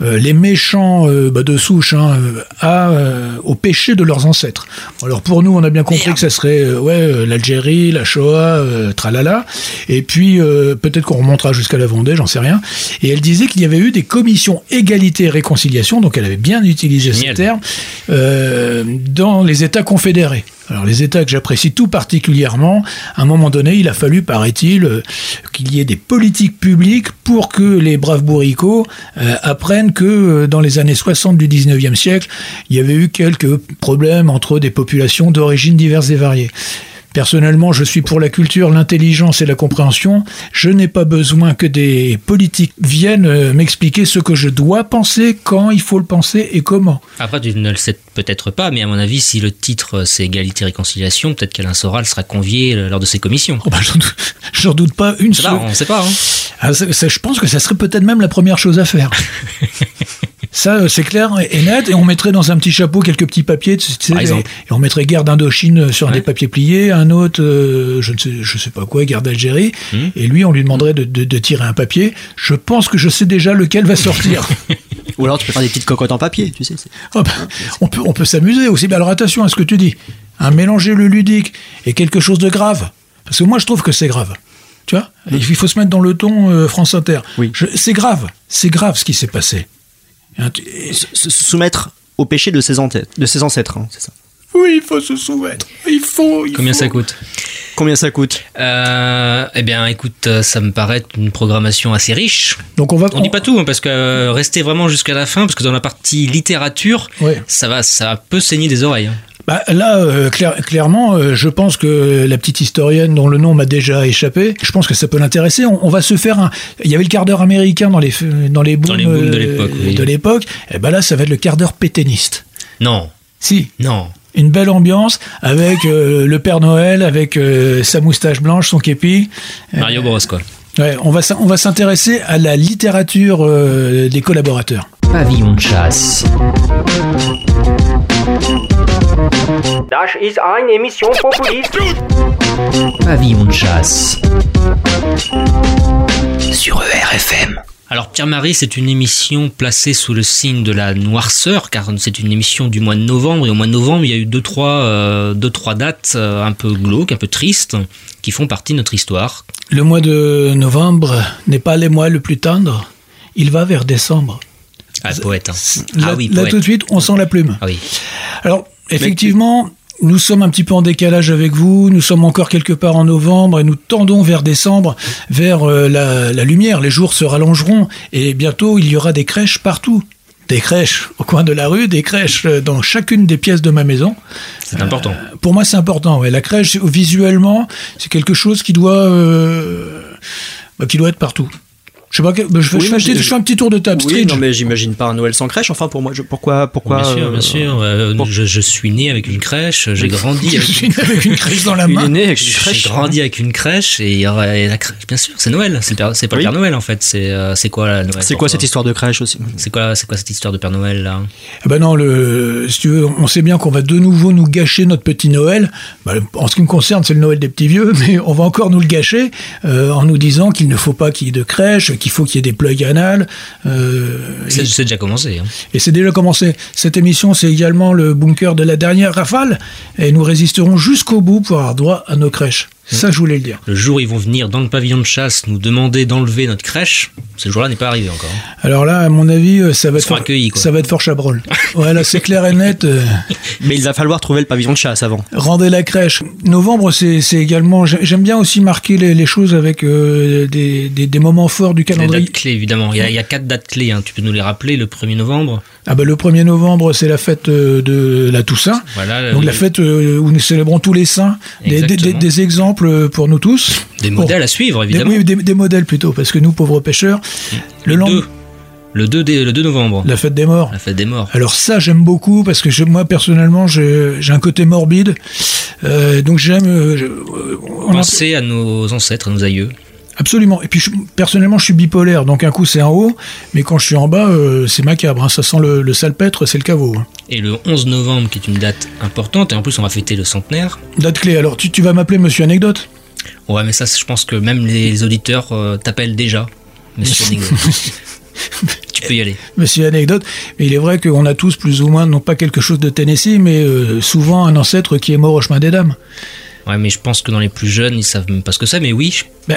euh, les méchants euh, bah, de souche hein, euh, à, euh, au péché de leurs ancêtres. Alors pour nous, on a bien compris que ça serait euh, ouais, l'Algérie, la Shoah, euh, tralala, et puis euh, peut-être qu'on remontera jusqu'à la Vendée, j'en sais rien. Et elle disait qu'il y avait eu des commissions égalité et réconciliation, donc elle avait bien utilisé ce terme, euh, dans les États confédérés. Alors les États que j'apprécie tout particulièrement, à un moment donné, il a fallu, paraît-il, euh, qu'il y ait des politiques publiques pour que les braves bourricots euh, apprennent que euh, dans les années 60 du 19e siècle, il y avait eu quelques problèmes entre des populations d'origines diverses et variées. Personnellement, je suis pour la culture, l'intelligence et la compréhension. Je n'ai pas besoin que des politiques viennent euh, m'expliquer ce que je dois penser, quand il faut le penser et comment. Après, tu ne le sais peut-être pas, mais à mon avis, si le titre euh, c'est Égalité et Réconciliation, peut-être qu'Alain Soral sera convié euh, lors de ses commissions. Oh bah, j'en doute- J'en doute pas une seule. on sait pas. Hein. Ah, ça- ça, je pense que ça serait peut-être même la première chose à faire. Ça, euh, c'est clair et net. Et on mettrait dans un petit chapeau quelques petits papiers. tu sais, Par et, exemple. et on mettrait guerre d'Indochine sur des papiers pliés, un autre, euh, je ne sais, je sais pas quoi, guerre d'Algérie. Hmm. Et lui, on lui demanderait de, de- de tirer un papier. Je pense que je sais déjà lequel va sortir. Ou alors tu peux faire des petites cocottes en papier, tu sais. Oh, bah, on peut, on peut s'amuser aussi. Mais alors attention à ce que tu dis. Un mélanger le ludique et quelque chose de grave. Parce que moi, je trouve que c'est grave. Tu vois? Il faut se mettre dans le ton euh, France Inter. Je- C'est grave. C'est grave ce qui s'est passé. Se, se soumettre au péché de ses, ante- de ses ancêtres, hein, c'est ça. Oui, il faut se soumettre. Il faut. il Combien faut. ça coûte? Combien ça coûte? Euh, Eh bien, écoute, euh, ça me paraît être une programmation assez riche. Donc on va. On dit pas tout, hein, parce que euh, restez vraiment jusqu'à la fin, parce que dans la partie littérature, Ouais. ça va, ça peut saigner des oreilles. hein. Bah, là, euh, clair- clairement, euh, je pense que la petite historienne dont le nom m'a déjà échappé, je pense que ça peut l'intéresser. On, on va se faire un. Il y avait le quart d'heure américain dans les dans les booms, les booms de euh, l'époque, oui. de l'époque. Et ben là, ça va être le quart d'heure pétainiste. Non, Si. non. Une belle ambiance avec euh, le Père Noël, avec euh, sa moustache blanche, son képi. Euh, Mario Bros, quoi. Ouais, on va on va s'intéresser à la littérature euh, des collaborateurs. Pavillon de chasse. Das ist eine Emission populiste. Pavillon de chasse. Sur ERFM. Alors Pierre-Marie, c'est une émission placée sous le signe de la noirceur, car c'est une émission du mois de novembre, et au mois de novembre, il y a eu deux, trois, euh, deux, trois dates euh, un peu glauques, un peu tristes, qui font partie de notre histoire. Le mois de novembre n'est pas le mois le plus tendre. Il va vers décembre. Ah, poète. hein. Là, ah oui, là, poète. tout de suite, on sent la plume. Ah oui. Alors, effectivement, nous sommes un petit peu en décalage avec vous. Nous sommes encore quelque part en novembre et nous tendons vers décembre, vers euh, la, la lumière. Les jours se rallongeront et bientôt il y aura des crèches partout. Des crèches au coin de la rue, des crèches euh, dans chacune des pièces de ma maison. C'est important. Pour moi, c'est important. Ouais. La crèche, visuellement, c'est quelque chose qui doit, euh, qui doit être partout. Je sais pas, bah, je, fais, Oui, je fais mais un petit- j'ai- je fais un petit tour de table. Oui, Stridge. non, mais j'imagine pas un Noël sans crèche. Enfin, pour moi, je- pourquoi, pourquoi bien sûr, euh, bien sûr. Euh, je, je suis né avec une crèche, j'ai grandi Je avec suis né avec une crèche dans la main. est né avec une J'ai crèche. grandi avec une crèche et il y aurait la crèche. Bien sûr, c'est Noël. C'est le Père- c'est pas Oui. le Père Noël en fait. C'est euh, c'est quoi la Noël C'est quoi cette histoire de crèche aussi C'est quoi, c'est quoi cette histoire de Père Noël là Eh ben non, le, si tu veux, on sait bien qu'on va de nouveau nous gâcher notre petit Noël. Bah, en ce qui me concerne, c'est le Noël des petits vieux, mais on va encore nous le gâcher euh, en nous disant qu'il ne faut pas qu'il y ait de crèche, qu'il faut qu'il y ait des plugs anales. euh, C'est c'est déjà commencé. hein. et c'est déjà commencé. Cette émission, c'est également le bunker de la dernière rafale, et nous résisterons jusqu'au bout pour avoir droit à nos crèches. Ça, je voulais le dire. Le jour où ils vont venir dans le pavillon de chasse nous demander d'enlever notre crèche, ce jour-là n'est pas arrivé encore. Alors là, à mon avis, euh, ça va être fort, accueillis, quoi. ça va être fort chabrol. Voilà, c'est clair et net. euh, Mais il va falloir trouver le pavillon de chasse avant. Rendez la crèche. Novembre, c'est également. j'ai- J'aime bien aussi marquer les, les choses avec euh, des, des, des moments forts du Les calendrier. dates clés, évidemment. Il y, a, il y a quatre dates clés. hein. Tu peux nous les rappeler Le 1er novembre? Ah bah, le 1er novembre, c'est la fête de la Toussaint. Voilà. Donc le- la fête où nous célébrons tous les saints. Des, des- des- Des pour nous tous. Des modèles à suivre, Des, évidemment. oui, des, des modèles plutôt, parce que nous, pauvres pêcheurs, le lendemain, 2. Le 2, dé- le 2 novembre. la fête des morts. La fête des morts. Alors ça, j'aime beaucoup parce que je- moi personnellement, j'ai un côté morbide, Euh, donc j'aime. euh, euh, Penser à nos ancêtres, à nos aïeux. Absolument. Et puis je- personnellement, je suis bipolaire, donc un coup c'est en haut, mais quand je suis en bas, euh, c'est macabre. hein. Ça sent le, le salpêtre, c'est le caveau. hein. Et le 11 novembre, qui est une date importante, et en plus on va fêter le centenaire. Date clé. Alors tu, tu vas m'appeler Monsieur Anecdote? Ouais, mais ça, je pense que même les auditeurs euh, t'appellent déjà. Monsieur Anecdote. tu peux y aller. Monsieur Anecdote. Mais il est vrai qu'on a tous plus ou moins, non pas quelque chose de Tennessee, mais euh, souvent un ancêtre qui est mort au chemin des dames. Ouais, mais je pense que dans les plus jeunes, ils savent même pas ce que c'est, mais oui, je,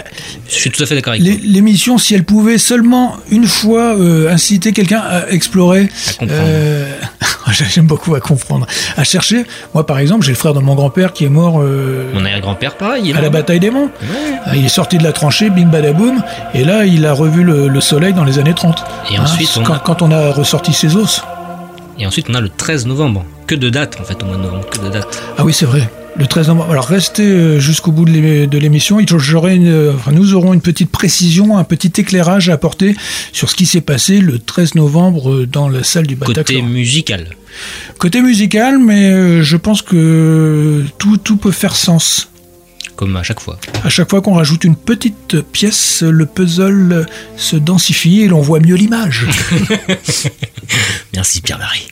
je suis tout à fait d'accord avec. L'émission, si elle pouvait seulement une fois euh, inciter quelqu'un à explorer, À comprendre. euh, j'aime beaucoup à comprendre, à chercher. Moi, par exemple, j'ai le frère de mon grand-père qui est mort euh, Mon arrière-grand-père, pareil. il est à la bataille des monts. Il est sorti de la tranchée, bing badaboum, et là, il a revu le, le soleil dans les années 30. Et ensuite, on quand, a- quand on a ressorti ses os. Et ensuite, on a le 13 novembre. Que de dates, en fait, au mois de novembre. Que de dates. Ah oui, c'est vrai. Le 13 novembre. Alors restez euh, jusqu'au bout de l'émission. Euh, nous aurons une petite précision, un petit éclairage à apporter sur ce qui s'est passé le 13 novembre euh, dans la salle du Bataclan. Côté musical. Côté musical, mais je pense que tout, tout peut faire sens. Comme à chaque fois. À chaque fois qu'on rajoute une petite pièce, le puzzle se densifie et l'on voit mieux l'image. Merci Pierre-Marie.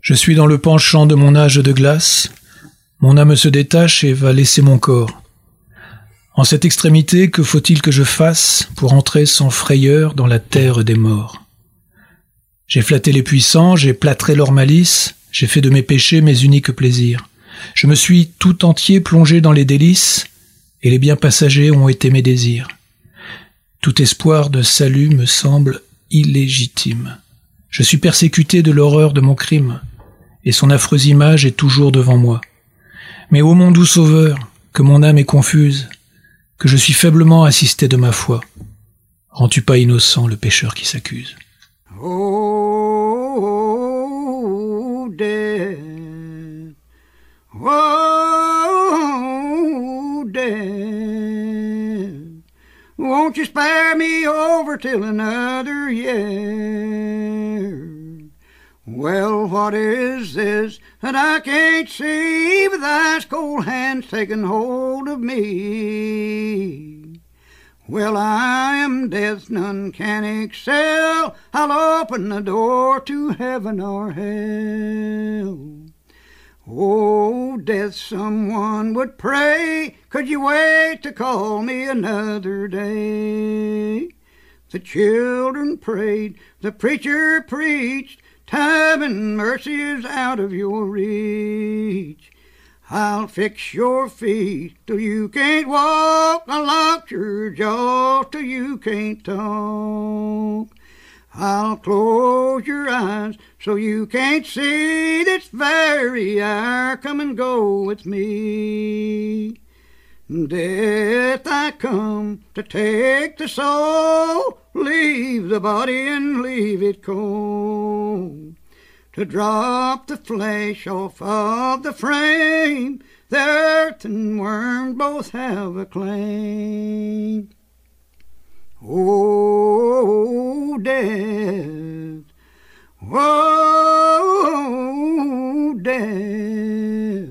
Je suis dans le penchant de mon âge de glace. Mon âme se détache et va laisser mon corps. En cette extrémité, que faut-il que je fasse pour entrer sans frayeur dans la terre des morts? J'ai flatté les puissants, j'ai plâtré leur malice, j'ai fait de mes péchés mes uniques plaisirs. Je me suis tout entier plongé dans les délices, et les biens passagers ont été mes désirs. Tout espoir de salut me semble illégitime. Je suis persécuté de l'horreur de mon crime, et son affreuse image est toujours devant moi. Mais ô mon doux sauveur, que mon âme est confuse, que je suis faiblement assisté de ma foi. Rends-tu pas innocent le pécheur qui s'accuse? Won't you spare me over till another year? Well, what is this that I can't see with ice cold hands taking hold of me? Well, I am death, none can excel. I'll open the door to heaven or hell. Oh, death, someone would pray. Could you wait to call me another day? The children prayed, the preacher preached. Time and mercy is out of your reach. I'll fix your feet till you can't walk. I'll lock your jaw till you can't talk. I'll close your eyes so you can't see this very hour. Come and go with me. Death, I come to take the soul, leave the body and leave it cold. To drop the flesh off of the frame, the earth and worm both have a claim. Oh, death. Oh, death.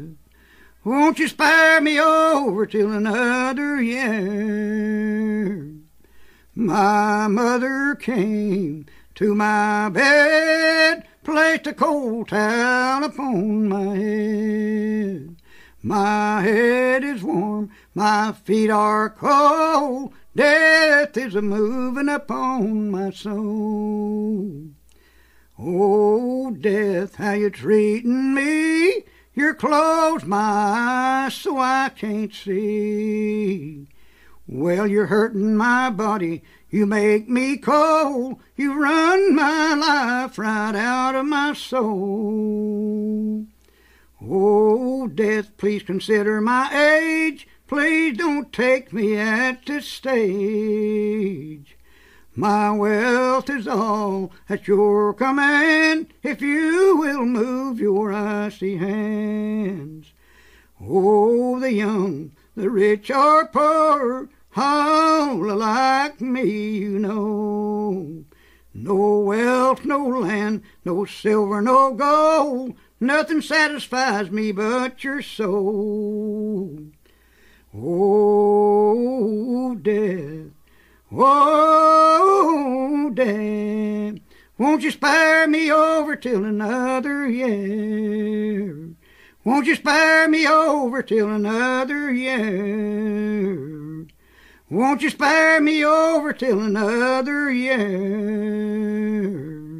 Won't you spare me over till another year? My mother came to my bed, placed a cold towel upon my head. My head is warm, my feet are cold. Death is a moving upon my soul. Oh, death, how you treating me? You're closed my eyes so I can't see. Well, you're hurting my body. You make me cold. You run my life right out of my soul. Oh, death, please consider my age. Please don't take me at this stage. My wealth is all at your command if you will move your icy hands. Oh, the young, the rich or poor, all like me, you know. No wealth, no land, no silver, no gold, nothing satisfies me but your soul. Oh, death. Oh, death, won't you spare me over till another year? Won't you spare me over till another year? Won't you spare me over till another year?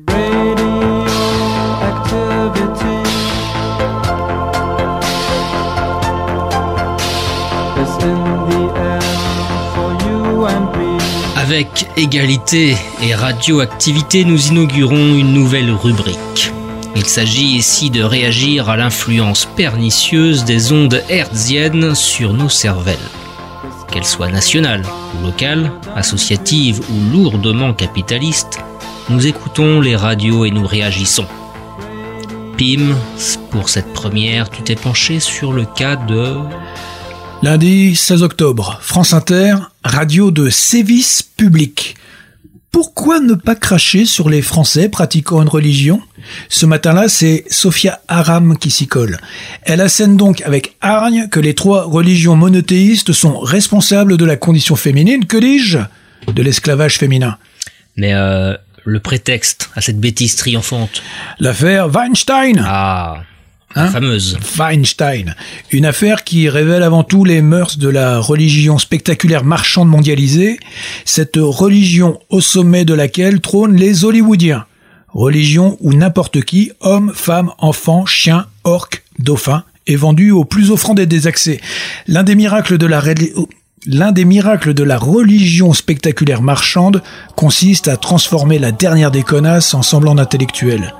Radioactivity Avec égalité et radioactivité, nous inaugurons une nouvelle rubrique. Il s'agit ici de réagir à l'influence pernicieuse des ondes hertziennes sur nos cervelles. Qu'elles soient nationales ou locales, associatives ou lourdement capitalistes, nous écoutons les radios et nous réagissons. Pim, pour cette première, tu t'es penché sur le cas de... Lundi 16 octobre, France Inter, radio de sévice public. Pourquoi ne pas cracher sur les Français pratiquant une religion? Ce matin-là, c'est Sophia Aram qui s'y colle. Elle assène donc avec hargne que les trois religions monothéistes sont responsables de la condition féminine, que dis-je? De l'esclavage féminin. Mais euh, le prétexte à cette bêtise triomphante? L'affaire Weinstein. Ah, la fameuse. Weinstein. Une affaire qui révèle avant tout les mœurs de la religion spectaculaire marchande mondialisée, cette religion au sommet de laquelle trônent les Hollywoodiens. Religion où n'importe qui, homme, femme, enfant, chien, orc, dauphin, est vendu au plus offrant des désaccès. L'un des miracles de la reli- L'un des miracles de la religion spectaculaire marchande consiste à transformer la dernière des connasses en semblant d'intellectuels.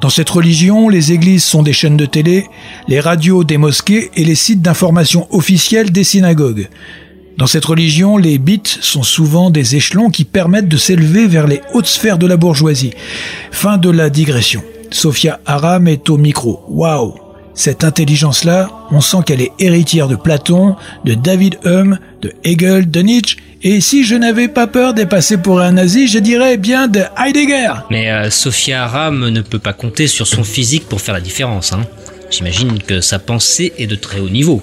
Dans cette religion, les églises sont des chaînes de télé, les radios des mosquées et les sites d'information officiels des synagogues. Dans cette religion, les bits sont souvent des échelons qui permettent de s'élever vers les hautes sphères de la bourgeoisie. Fin de la digression. Sophia Aram est au micro. Waouh Cette intelligence-là, on sent qu'elle est héritière de Platon, de David Hume, de Hegel, de Nietzsche, et si je n'avais pas peur de passer pour un nazi, je dirais bien de Heidegger. Mais euh, Sophia Aram ne peut pas compter sur son physique pour faire la différence. Hein. J'imagine que sa pensée est de très haut niveau.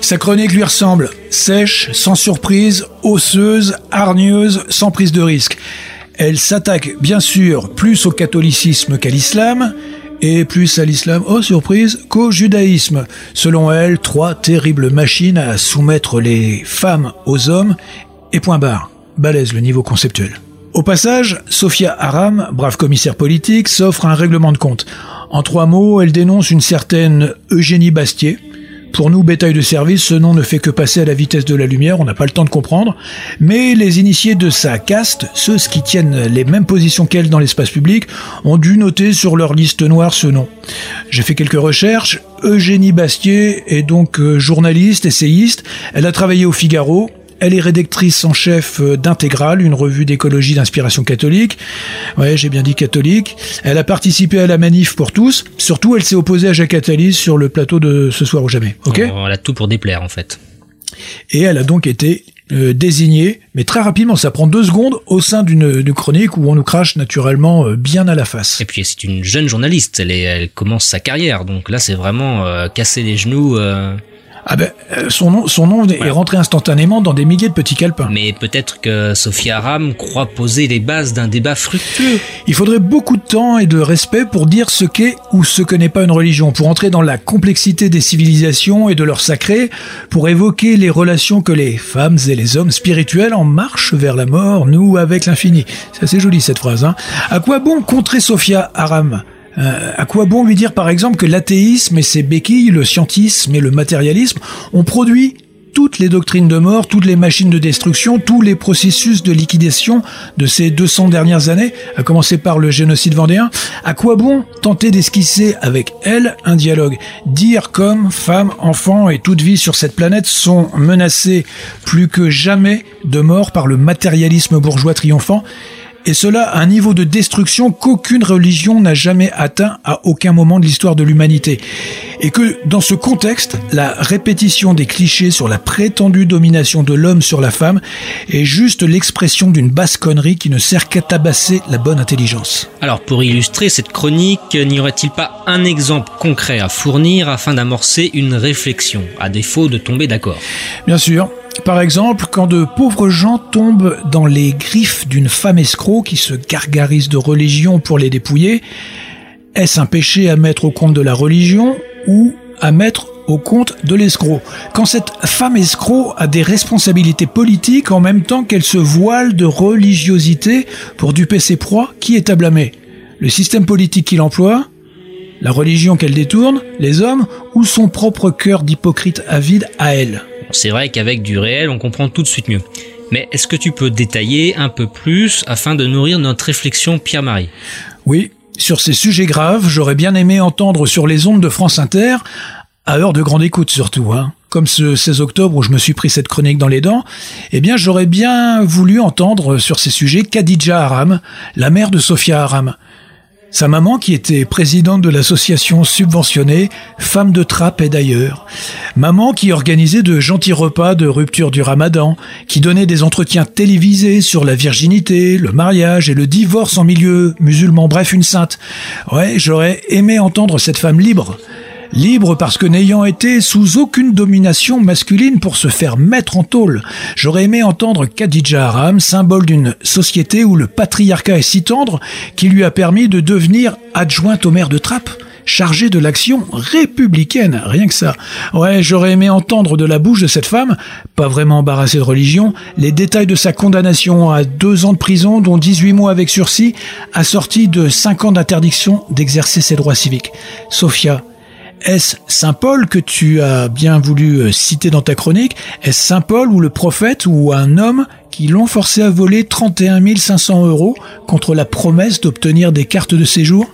Sa chronique lui ressemble, sèche, sans surprise, osseuse, hargneuse, sans prise de risque. Elle s'attaque bien sûr plus au catholicisme qu'à l'islam, et plus à l'islam, oh surprise, qu'au judaïsme. Selon elle, trois terribles machines à soumettre les femmes aux hommes, et point barre. Balèze le niveau conceptuel. Au passage, Sophia Aram, brave commissaire politique, s'offre un règlement de compte. En trois mots, elle dénonce une certaine Eugénie Bastier. Pour nous, bétail de service, ce nom ne fait que passer à la vitesse de la lumière, on n'a pas le temps de comprendre. Mais les initiés de sa caste, ceux qui tiennent les mêmes positions qu'elle dans l'espace public, ont dû noter sur leur liste noire ce nom. J'ai fait quelques recherches. Eugénie Bastier est donc euh, journaliste, essayiste. Elle a travaillé au Figaro, elle est rédactrice en chef euh, d'Intégral, une revue d'écologie d'inspiration catholique. Ouais, j'ai bien dit catholique. Elle a participé à la manif pour tous. Surtout, elle s'est opposée à Jacques Attali sur le plateau de Ce soir ou jamais. Ok On a tout pour déplaire en fait. Et elle a donc été euh, désignée, mais très rapidement, ça prend deux secondes, au sein d'une d'une chronique où on nous crache naturellement euh, bien à la face. Et puis c'est une jeune journaliste, elle, est, elle commence sa carrière, donc là c'est vraiment euh, casser les genoux. Ah ben, euh, son nom, son nom est rentré instantanément dans des milliers de petits calepins. Mais peut-être que Sophia Aram croit poser les bases d'un débat fructueux. Il faudrait beaucoup de temps et de respect pour dire ce qu'est ou ce que n'est pas une religion, pour entrer dans la complexité des civilisations et de leur sacré, pour évoquer les relations que les femmes et les hommes spirituels en marche vers la mort, nous avec l'infini. C'est assez joli cette phrase. Hein à quoi bon contrer Sophia Aram? Euh, à quoi bon lui dire par exemple que l'athéisme et ses béquilles, le scientisme et le matérialisme ont produit toutes les doctrines de mort, toutes les machines de destruction, tous les processus de liquidation de ces 200 dernières années, à commencer par le génocide vendéen, à quoi bon tenter d'esquisser avec elle un dialogue? Dire comme femmes, enfants et toute vie sur cette planète sont menacés plus que jamais de mort par le matérialisme bourgeois triomphant, et cela à un niveau de destruction qu'aucune religion n'a jamais atteint à aucun moment de l'histoire de l'humanité. Et que dans ce contexte, la répétition des clichés sur la prétendue domination de l'homme sur la femme est juste l'expression d'une basse connerie qui ne sert qu'à tabasser la bonne intelligence. Alors pour illustrer cette chronique, n'y aurait-il pas un exemple concret à fournir afin d'amorcer une réflexion, à défaut de tomber d'accord? Bien sûr. Par exemple, quand de pauvres gens tombent dans les griffes d'une femme escroc qui se gargarise de religion pour les dépouiller, est-ce un péché à mettre au compte de la religion ou à mettre au compte de l'escroc? Quand cette femme escroc a des responsabilités politiques en même temps qu'elle se voile de religiosité pour duper ses proies, qui est à blâmer? Le système politique qu'il emploie? La religion qu'elle détourne? Les hommes? Ou son propre cœur d'hypocrite avide à elle? C'est vrai qu'avec du réel, on comprend tout de suite mieux. Mais est-ce que tu peux détailler un peu plus afin de nourrir notre réflexion, Pierre-Marie? Oui, sur ces sujets graves, j'aurais bien aimé entendre sur les ondes de France Inter, à heure de grande écoute surtout, hein, comme ce 16 octobre où je me suis pris cette chronique dans les dents, eh bien j'aurais bien voulu entendre sur ces sujets Khadija Aram, la mère de Sophia Aram. Sa maman, qui était présidente de l'association subventionnée Femmes de Trappe et d'ailleurs. Maman qui organisait de gentils repas de rupture du ramadan, qui donnait des entretiens télévisés sur la virginité, le mariage et le divorce en milieu musulman, bref, une sainte. Ouais, j'aurais aimé entendre cette femme libre. Libre parce que n'ayant été sous aucune domination masculine pour se faire mettre en tôle, j'aurais aimé entendre Khadija Aram, symbole d'une société où le patriarcat est si tendre qu'il lui a permis de devenir adjointe au maire de Trappes chargée de l'action républicaine, rien que ça. Ouais, j'aurais aimé entendre de la bouche de cette femme, pas vraiment embarrassée de religion, les détails de sa condamnation à deux ans de prison, dont 18 mois avec sursis, assorti de 5 ans d'interdiction d'exercer ses droits civiques. Sophia, est-ce Saint Paul que tu as bien voulu euh, citer dans ta chronique? Est-ce Saint Paul ou le prophète ou un homme qui l'ont forcé à voler 31 500 euros contre la promesse d'obtenir des cartes de séjour?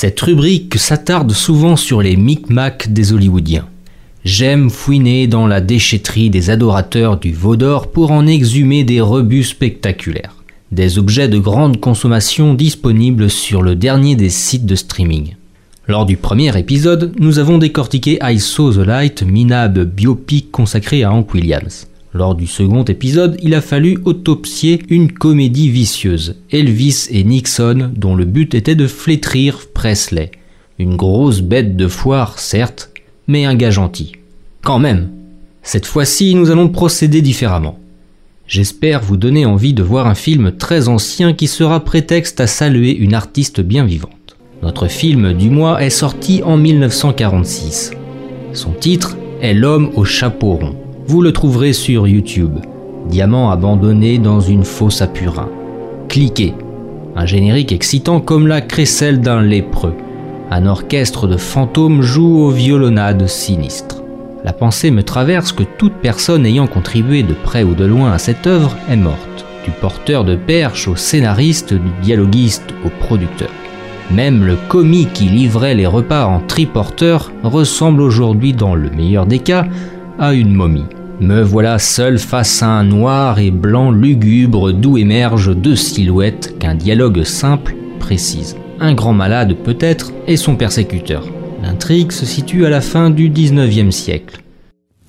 Cette rubrique s'attarde souvent sur les micmacs des Hollywoodiens. J'aime fouiner dans la déchetterie des adorateurs du veau d'or pour en exhumer des rebuts spectaculaires. Des objets de grande consommation disponibles sur le dernier des sites de streaming. Lors du premier épisode, nous avons décortiqué I Saw the Light, minable biopic consacré à Hank Williams. Lors du second épisode, il a fallu autopsier une comédie vicieuse, Elvis et Nixon, dont le but était de flétrir Presley. Une grosse bête de foire, certes, mais un gars gentil. Quand même. Cette fois-ci, nous allons procéder différemment. J'espère vous donner envie de voir un film très ancien qui sera prétexte à saluer une artiste bien vivante. Notre film du mois est sorti en 1946. Son titre est L'homme au chapeau rond. Vous le trouverez sur YouTube. Diamant abandonné dans une fosse à purin. Cliquez. Un générique excitant comme la crécelle d'un lépreux. Un orchestre de fantômes joue aux violonades sinistres. La pensée me traverse que toute personne ayant contribué de près ou de loin à cette œuvre est morte, du porteur de perche au scénariste, du dialoguiste au producteur. Même le commis qui livrait les repas en triporteur ressemble aujourd'hui, dans le meilleur des cas, à une momie. Me voilà seul face à un noir et blanc lugubre d'où émergent deux silhouettes qu'un dialogue simple précise. Un grand malade peut-être et son persécuteur. L'intrigue se situe à la fin du 19e siècle.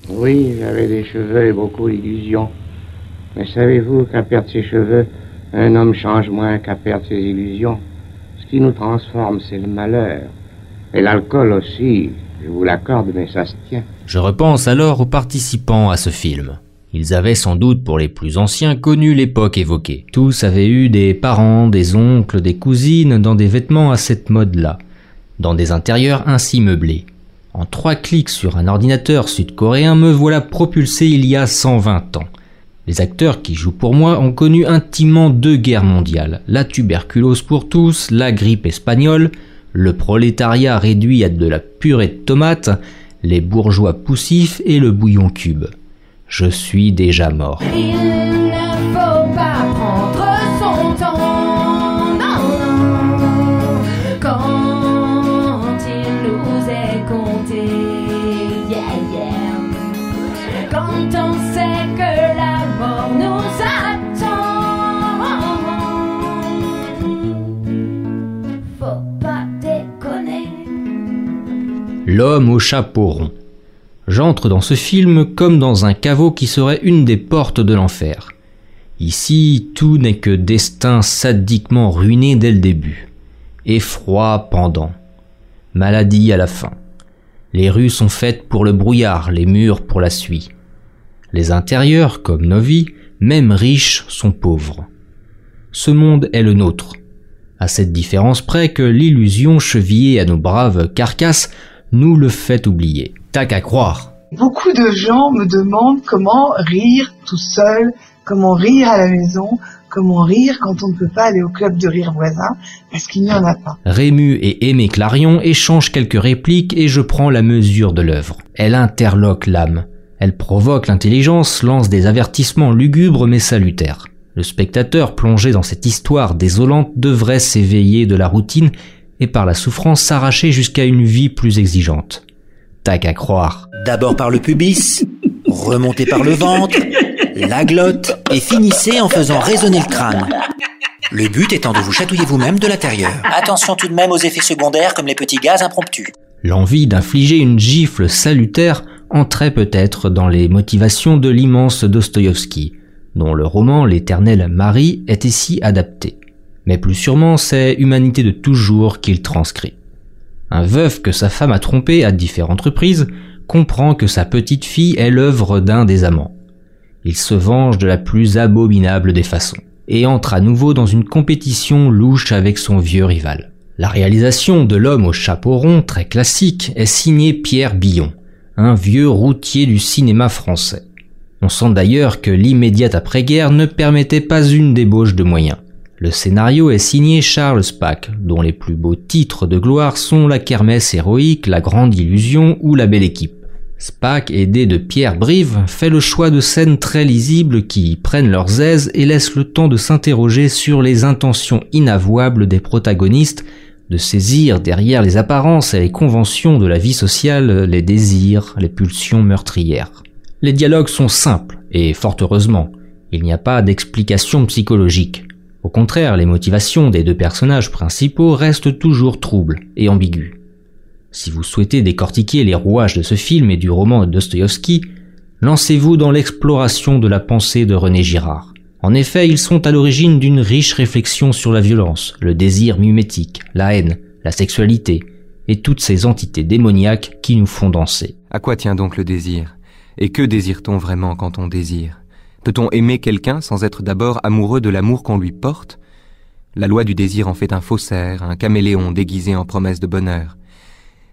Oui, j'avais des cheveux et beaucoup d'illusions. Mais savez-vous qu'à perdre ses cheveux, un homme change moins qu'à perdre ses illusions? Ce qui nous transforme, c'est le malheur. Et l'alcool aussi, je vous l'accorde, mais ça se tient. Je repense alors aux participants à ce film. Ils avaient sans doute pour les plus anciens connu l'époque évoquée. Tous avaient eu des parents, des oncles, des cousines dans des vêtements à cette mode-là, dans des intérieurs ainsi meublés. En trois clics sur un ordinateur sud-coréen me voilà propulsé il y a 120 ans. Les acteurs qui jouent pour moi ont connu intimement deux guerres mondiales, la tuberculose pour tous, la grippe espagnole, le prolétariat réduit à de la purée de tomates, les bourgeois poussifs et le bouillon cube. Je suis déjà mort. Il ne faut pas prendre son temps, L'homme au chapeau rond. J'entre dans ce film comme dans un caveau qui serait une des portes de l'enfer. Ici, tout n'est que destin sadiquement ruiné dès le début. Effroi pendant. Maladie à la fin. Les rues sont faites pour le brouillard, les murs pour la suie. Les intérieurs, comme nos vies, même riches, sont pauvres. Ce monde est le nôtre. À cette différence près que l'illusion chevillée à nos braves carcasses nous le fait oublier. Tac à croire. Beaucoup de gens me demandent comment rire tout seul, comment rire à la maison, comment rire quand on ne peut pas aller au club de rire voisin, parce qu'il n'y en a pas. Rému et Aimé Clarion échangent quelques répliques et je prends la mesure de l'œuvre. Elle interloque l'âme. Elle provoque l'intelligence, lance des avertissements lugubres mais salutaires. Le spectateur plongé dans cette histoire désolante devrait s'éveiller de la routine et par la souffrance s'arracher jusqu'à une vie plus exigeante. Tac à croire. D'abord par le pubis, remontez par le ventre, la glotte et finissez en faisant résonner le crâne. Le but étant de vous chatouiller vous-même de l'intérieur. Attention tout de même aux effets secondaires comme les petits gaz impromptus. L'envie d'infliger une gifle salutaire entrait peut-être dans les motivations de l'immense Dostoïevski, dont le roman L'éternel Marie est ici adapté. Mais plus sûrement, c'est Humanité de toujours qu'il transcrit. Un veuf que sa femme a trompé à différentes reprises comprend que sa petite fille est l'œuvre d'un des amants. Il se venge de la plus abominable des façons et entre à nouveau dans une compétition louche avec son vieux rival. La réalisation de l'homme au chapeau rond, très classique, est signée Pierre Billon, un vieux routier du cinéma français. On sent d'ailleurs que l'immédiate après-guerre ne permettait pas une débauche de moyens. Le scénario est signé Charles Spack, dont les plus beaux titres de gloire sont La Kermesse héroïque, La Grande Illusion ou La Belle Équipe. Spack, aidé de Pierre Brive, fait le choix de scènes très lisibles qui prennent leurs aises et laissent le temps de s'interroger sur les intentions inavouables des protagonistes, de saisir derrière les apparences et les conventions de la vie sociale les désirs, les pulsions meurtrières. Les dialogues sont simples, et fort heureusement, il n'y a pas d'explication psychologique. Au contraire, les motivations des deux personnages principaux restent toujours troubles et ambiguës. Si vous souhaitez décortiquer les rouages de ce film et du roman de Dostoïevski, lancez-vous dans l'exploration de la pensée de René Girard. En effet, ils sont à l'origine d'une riche réflexion sur la violence, le désir mimétique, la haine, la sexualité, et toutes ces entités démoniaques qui nous font danser. À quoi tient donc le désir? Et que désire-t-on vraiment quand on désire? Peut-on aimer quelqu'un sans être d'abord amoureux de l'amour qu'on lui porte? La loi du désir en fait un faussaire, un caméléon déguisé en promesse de bonheur.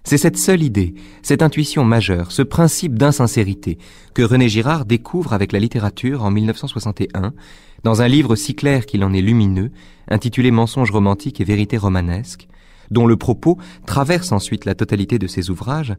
C'est cette seule idée, cette intuition majeure, ce principe d'insincérité que René Girard découvre avec la littérature en 1961, dans un livre si clair qu'il en est lumineux, intitulé Mensonges romantiques et vérités romanesques, dont le propos traverse ensuite la totalité de ses ouvrages,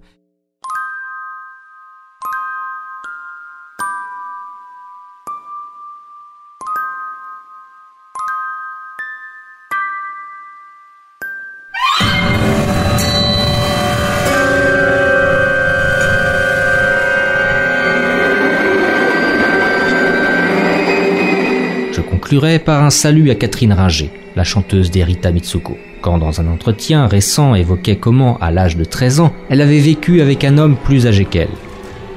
Par un salut à Catherine Ringer, la chanteuse d'Erita Mitsuko, quand dans un entretien récent évoquait comment, à l'âge de 13 ans, elle avait vécu avec un homme plus âgé qu'elle.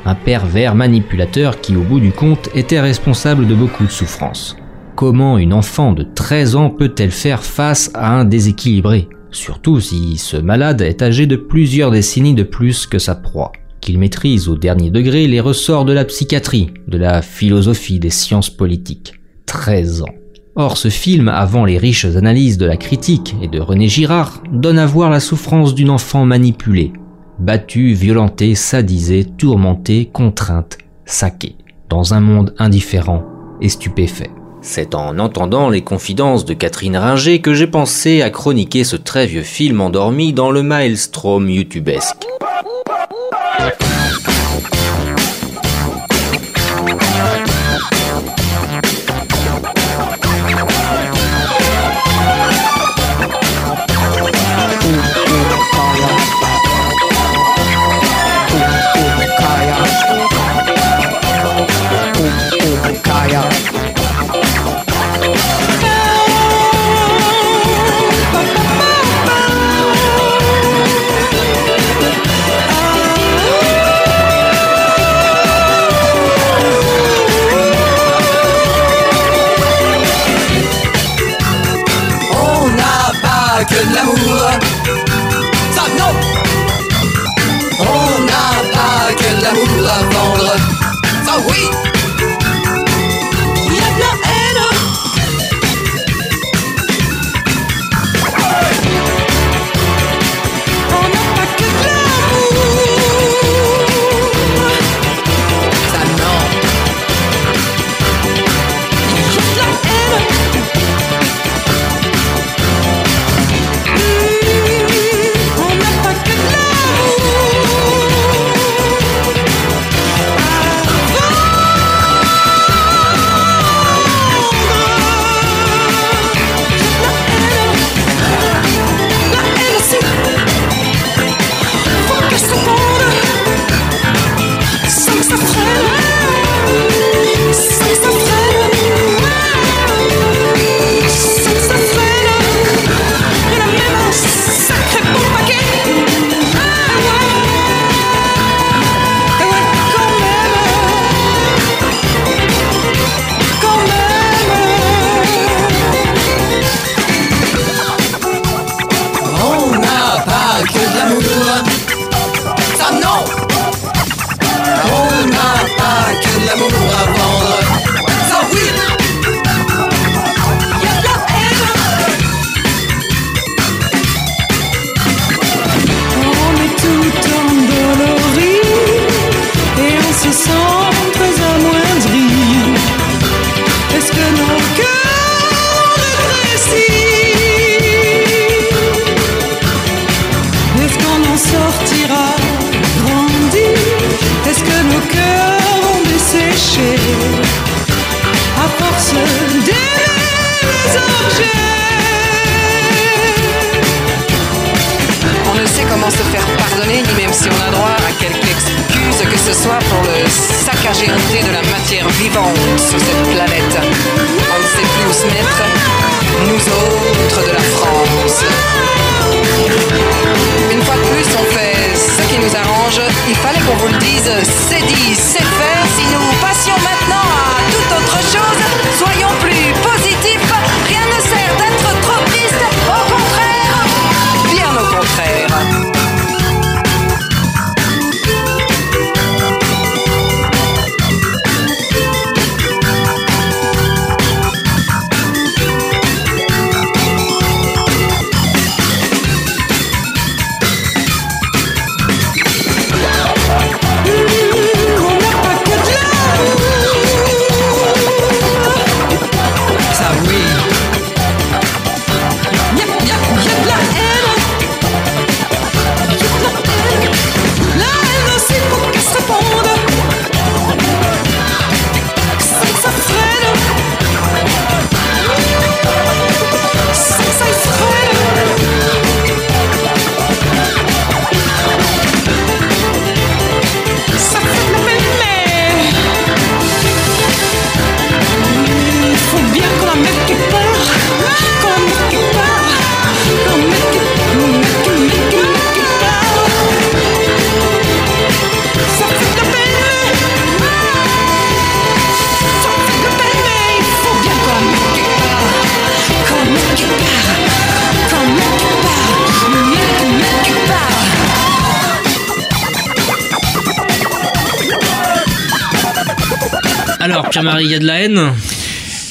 Un pervers manipulateur qui, au bout du compte, était responsable de beaucoup de souffrances. Comment une enfant de 13 ans peut-elle faire face à un déséquilibré? Surtout si ce malade est âgé de plusieurs décennies de plus que sa proie, qu'il maîtrise au dernier degré les ressorts de la psychiatrie, de la philosophie des sciences politiques. 13 ans. Or, ce film, avant les riches analyses de la critique et de René Girard, donne à voir la souffrance d'une enfant manipulée, battue, violentée, sadisée, tourmentée, contrainte, saquée, dans un monde indifférent et stupéfait. C'est en entendant les confidences de Catherine Ringer que j'ai pensé à chroniquer ce très vieux film endormi dans le maelstrom youtubesque.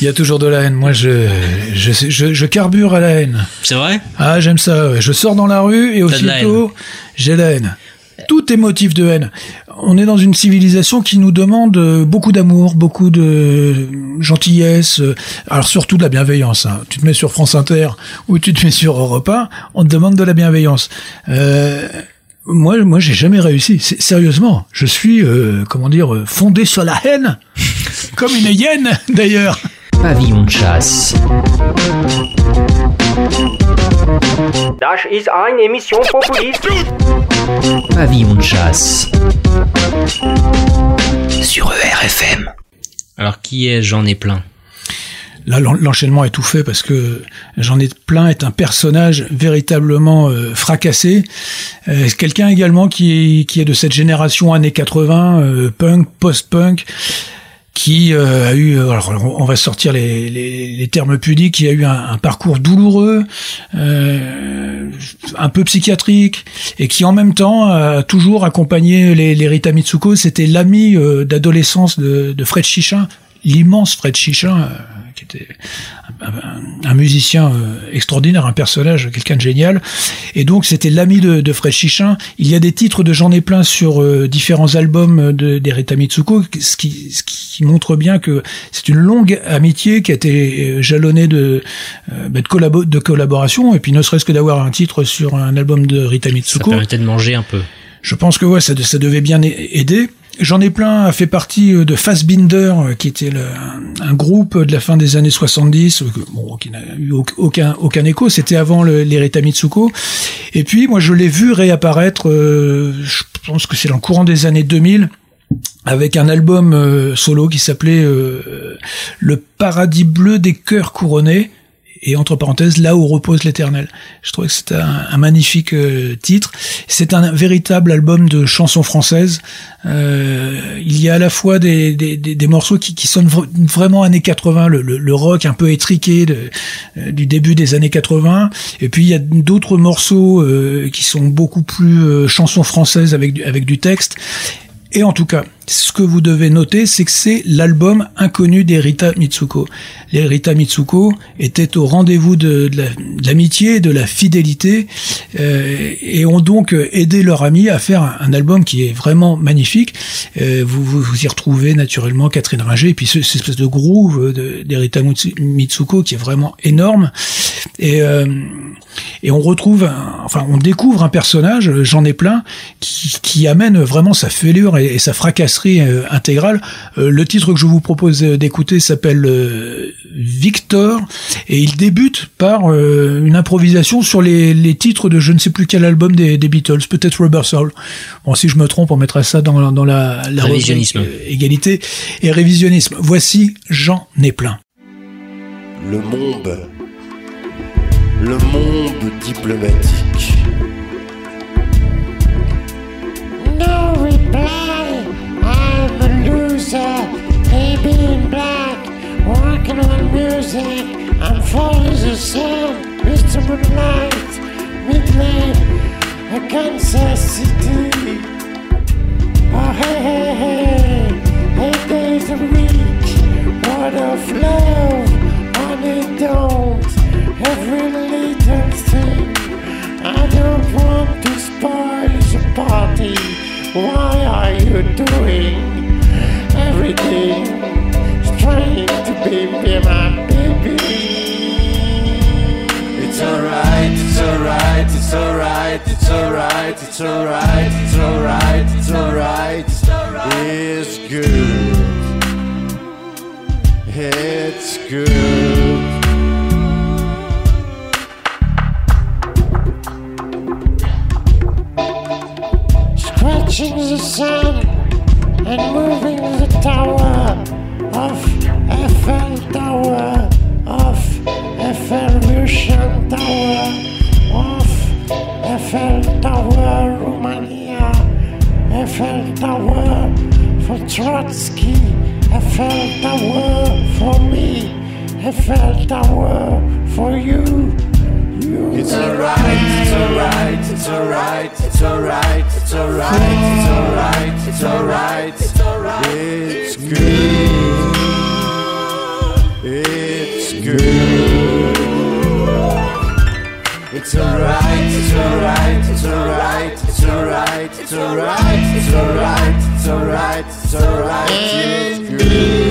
Y a toujours de la haine. Moi, je, je, je, je carbure à la haine. C'est vrai? Ah, j'aime ça. ouais. Je sors dans la rue et aussitôt, j'ai la haine. Tout est motif de haine. On est dans une civilisation qui nous demande euh, beaucoup d'amour, beaucoup de gentillesse, euh, alors surtout de la bienveillance. hein. Tu te mets sur France Inter ou tu te mets sur Europe 1, on te demande de la bienveillance. Euh, moi, moi, j'ai jamais réussi. Sérieusement, je suis, euh, comment dire, euh, fondé sur la haine, comme une hyène d'ailleurs. Pavillon de chasse. Das ist eine Emission populiste. Pavillon de chasse. Sur ERFM. Alors, qui est J'en ai plein? Là, l'en- l'enchaînement est tout fait parce que j'en ai plein est un personnage véritablement euh, fracassé. Euh, c'est Quelqu'un également qui est, qui est de cette génération années 80, euh, punk, post-punk, qui euh, a eu, euh, alors on va sortir les, les, les termes pudiques, qui a eu un, un parcours douloureux, euh, un peu psychiatrique, et qui en même temps a toujours accompagné les, les Rita Mitsuko. C'était l'ami euh, d'adolescence de, de Fred Chichin, l'immense Fred Chichin, euh, qui était un, musicien euh, extraordinaire, un personnage, quelqu'un de génial. Et donc c'était l'ami de, de Fred Chichin. Il y a des titres de J'en ai plein sur euh, différents albums de, des Rita Mitsuko, ce qui, ce qui montre bien que c'est une longue amitié qui a été jalonnée de, euh, bah, de, collabo- de collaboration. Et puis ne serait-ce que d'avoir un titre sur un album de Rita Ça Mitsuko. permettait de manger un peu. Je pense que ouais, ça, ça devait bien aider. J'en ai plein a fait partie euh, de Fassbinder, euh, qui était un, groupe de la fin des années 70, euh, bon, qui n'a eu au- aucun, écho. C'était avant le, les Rita Mitsuko. Et puis, moi, je l'ai vu réapparaître, je pense que c'est dans le courant des années 2000, avec un album solo qui s'appelait Le paradis bleu des cœurs couronnés et entre parenthèses là où repose l'éternel. Je trouvais que c'était un, magnifique euh, titre. C'est un véritable album de chansons françaises. Euh, il y a à la fois des, des, des, morceaux qui, qui sonnent vra- vraiment années 80, le, le, rock un peu étriqué euh, du début des années 80, et puis il y a d'autres morceaux euh, qui sont beaucoup plus chansons françaises avec du, avec du texte. Et en tout cas, ce que vous devez noter, c'est que c'est l'album inconnu des Rita Mitsuko. Les Rita Mitsuko étaient au rendez-vous de, de la- de l'amitié, de la fidélité, euh, et ont donc aidé leur ami à faire un, album qui est vraiment magnifique. Euh, vous, vous y retrouvez naturellement Catherine Ringer, et puis ce- cette espèce de groove de, des Rita Mitsu- Mitsuko qui est vraiment énorme. Et, euh, et on retrouve, un- enfin, on découvre un personnage, j'en ai plein, qui, qui amène vraiment sa fêlure et, et sa fracasserie euh, intégrale. Euh, le titre que je vous propose euh, d'écouter s'appelle euh, Victor, et il débute par euh, une improvisation sur les, les titres de je ne sais plus quel album des, des Beatles, peut-être Rubber Soul. Bon, si je me trompe, on mettra ça dans, dans la, la Révisionnisme. euh, égalité et révisionnisme. Voici J'en ai plein. Le monde. Le monde diplomatique. No a loser. Baby in black. Walking on music. I'm falling the sun. Mr. Moonlight. Midnight. A Kansas City. Oh, hey, hey, hey. Eight days a week. What of love. Honey, don't. Every little thing. I don't want to spoil the party. Why are you doing everything? Trying to be, be my baby. It's alright, it's alright, it's alright, it's alright, it's alright, it's alright, it's alright. It's good. It's good. Scratching the sun and moving tower of Eiffel Tower, of Evolution Tower, of Eiffel Tower, Romania, Eiffel Tower for Trotsky, Eiffel Tower for me, Eiffel Tower for you. you. It's alright, it's alright, it's alright, it's alright, it's alright, it's alright, it's alright, it's alright. It's good. It's alright, it's alright, it's alright, it's alright, it's alright, it's alright, it's alright, it's alright, it's good.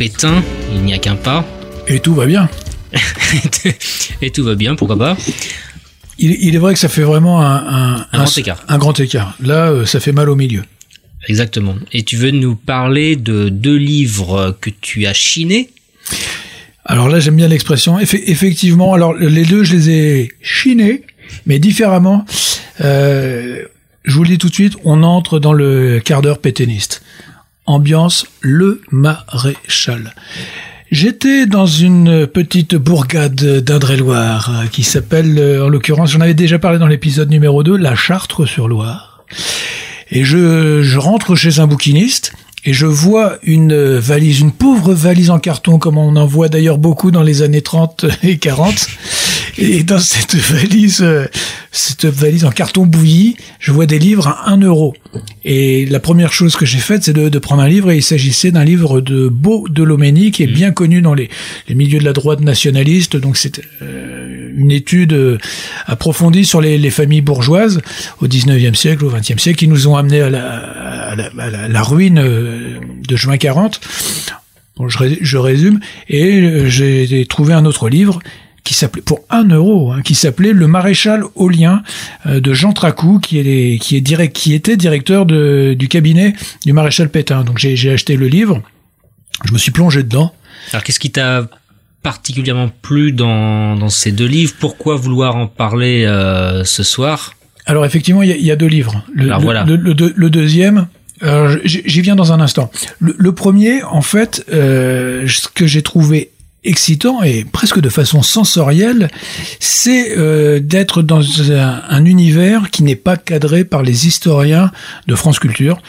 Pétain, il n'y a qu'un pas. Et tout va bien. Et tout va bien, pourquoi pas Il, il est vrai que ça fait vraiment un, un, Un grand écart. Un grand écart. Là, euh, ça fait mal au milieu. Exactement. Et tu veux nous parler de deux livres que tu as chinés? Alors là, j'aime bien l'expression. Effe- effectivement, alors les deux, je les ai chinés, mais différemment. Euh, je vous le dis tout de suite, on entre dans le quart d'heure pétainiste. Ambiance Le Maréchal. J'étais dans une petite bourgade d'Indre-et-Loire euh, qui s'appelle, euh, en l'occurrence, j'en avais déjà parlé dans l'épisode numéro 2, la Chartre-sur-Loire. Et je, je rentre chez un bouquiniste et je vois une valise, une pauvre valise en carton, comme on en voit d'ailleurs beaucoup dans les années 30 et 40. Et dans cette valise, euh, cette valise en carton bouilli, je vois des livres à 1 euro. Et la première chose que j'ai faite, c'est de, de prendre un livre, et il s'agissait d'un livre de Beau de Loménie, qui est bien connu dans les, les milieux de la droite nationaliste. Donc c'est euh, une étude euh, approfondie sur les, les familles bourgeoises au 19e siècle, au 20e siècle, qui nous ont amené à la, à la, à la- la ruine euh, de juin 40. Bon, je, je résume. Et euh, j'ai trouvé un autre livre qui s'appelait pour un euro, hein, qui s'appelait Le Maréchal Aulien euh, de Jean Tracou, qui est qui est direct, qui était directeur de, du cabinet du maréchal Pétain. Donc j'ai acheté le livre, je me suis plongé dedans. Alors qu'est-ce qui t'a particulièrement plu dans, dans ces deux livres? Pourquoi vouloir en parler euh, ce soir? Alors effectivement, il y, a- il y a deux livres. Le, Alors le- voilà. le- le deux- le deuxième, j- j'y viens dans un instant. Le, le premier, en fait, euh, ce que j'ai trouvé excitant et presque de façon sensorielle, c'est euh, d'être dans un, un univers qui n'est pas cadré par les historiens de France Culture.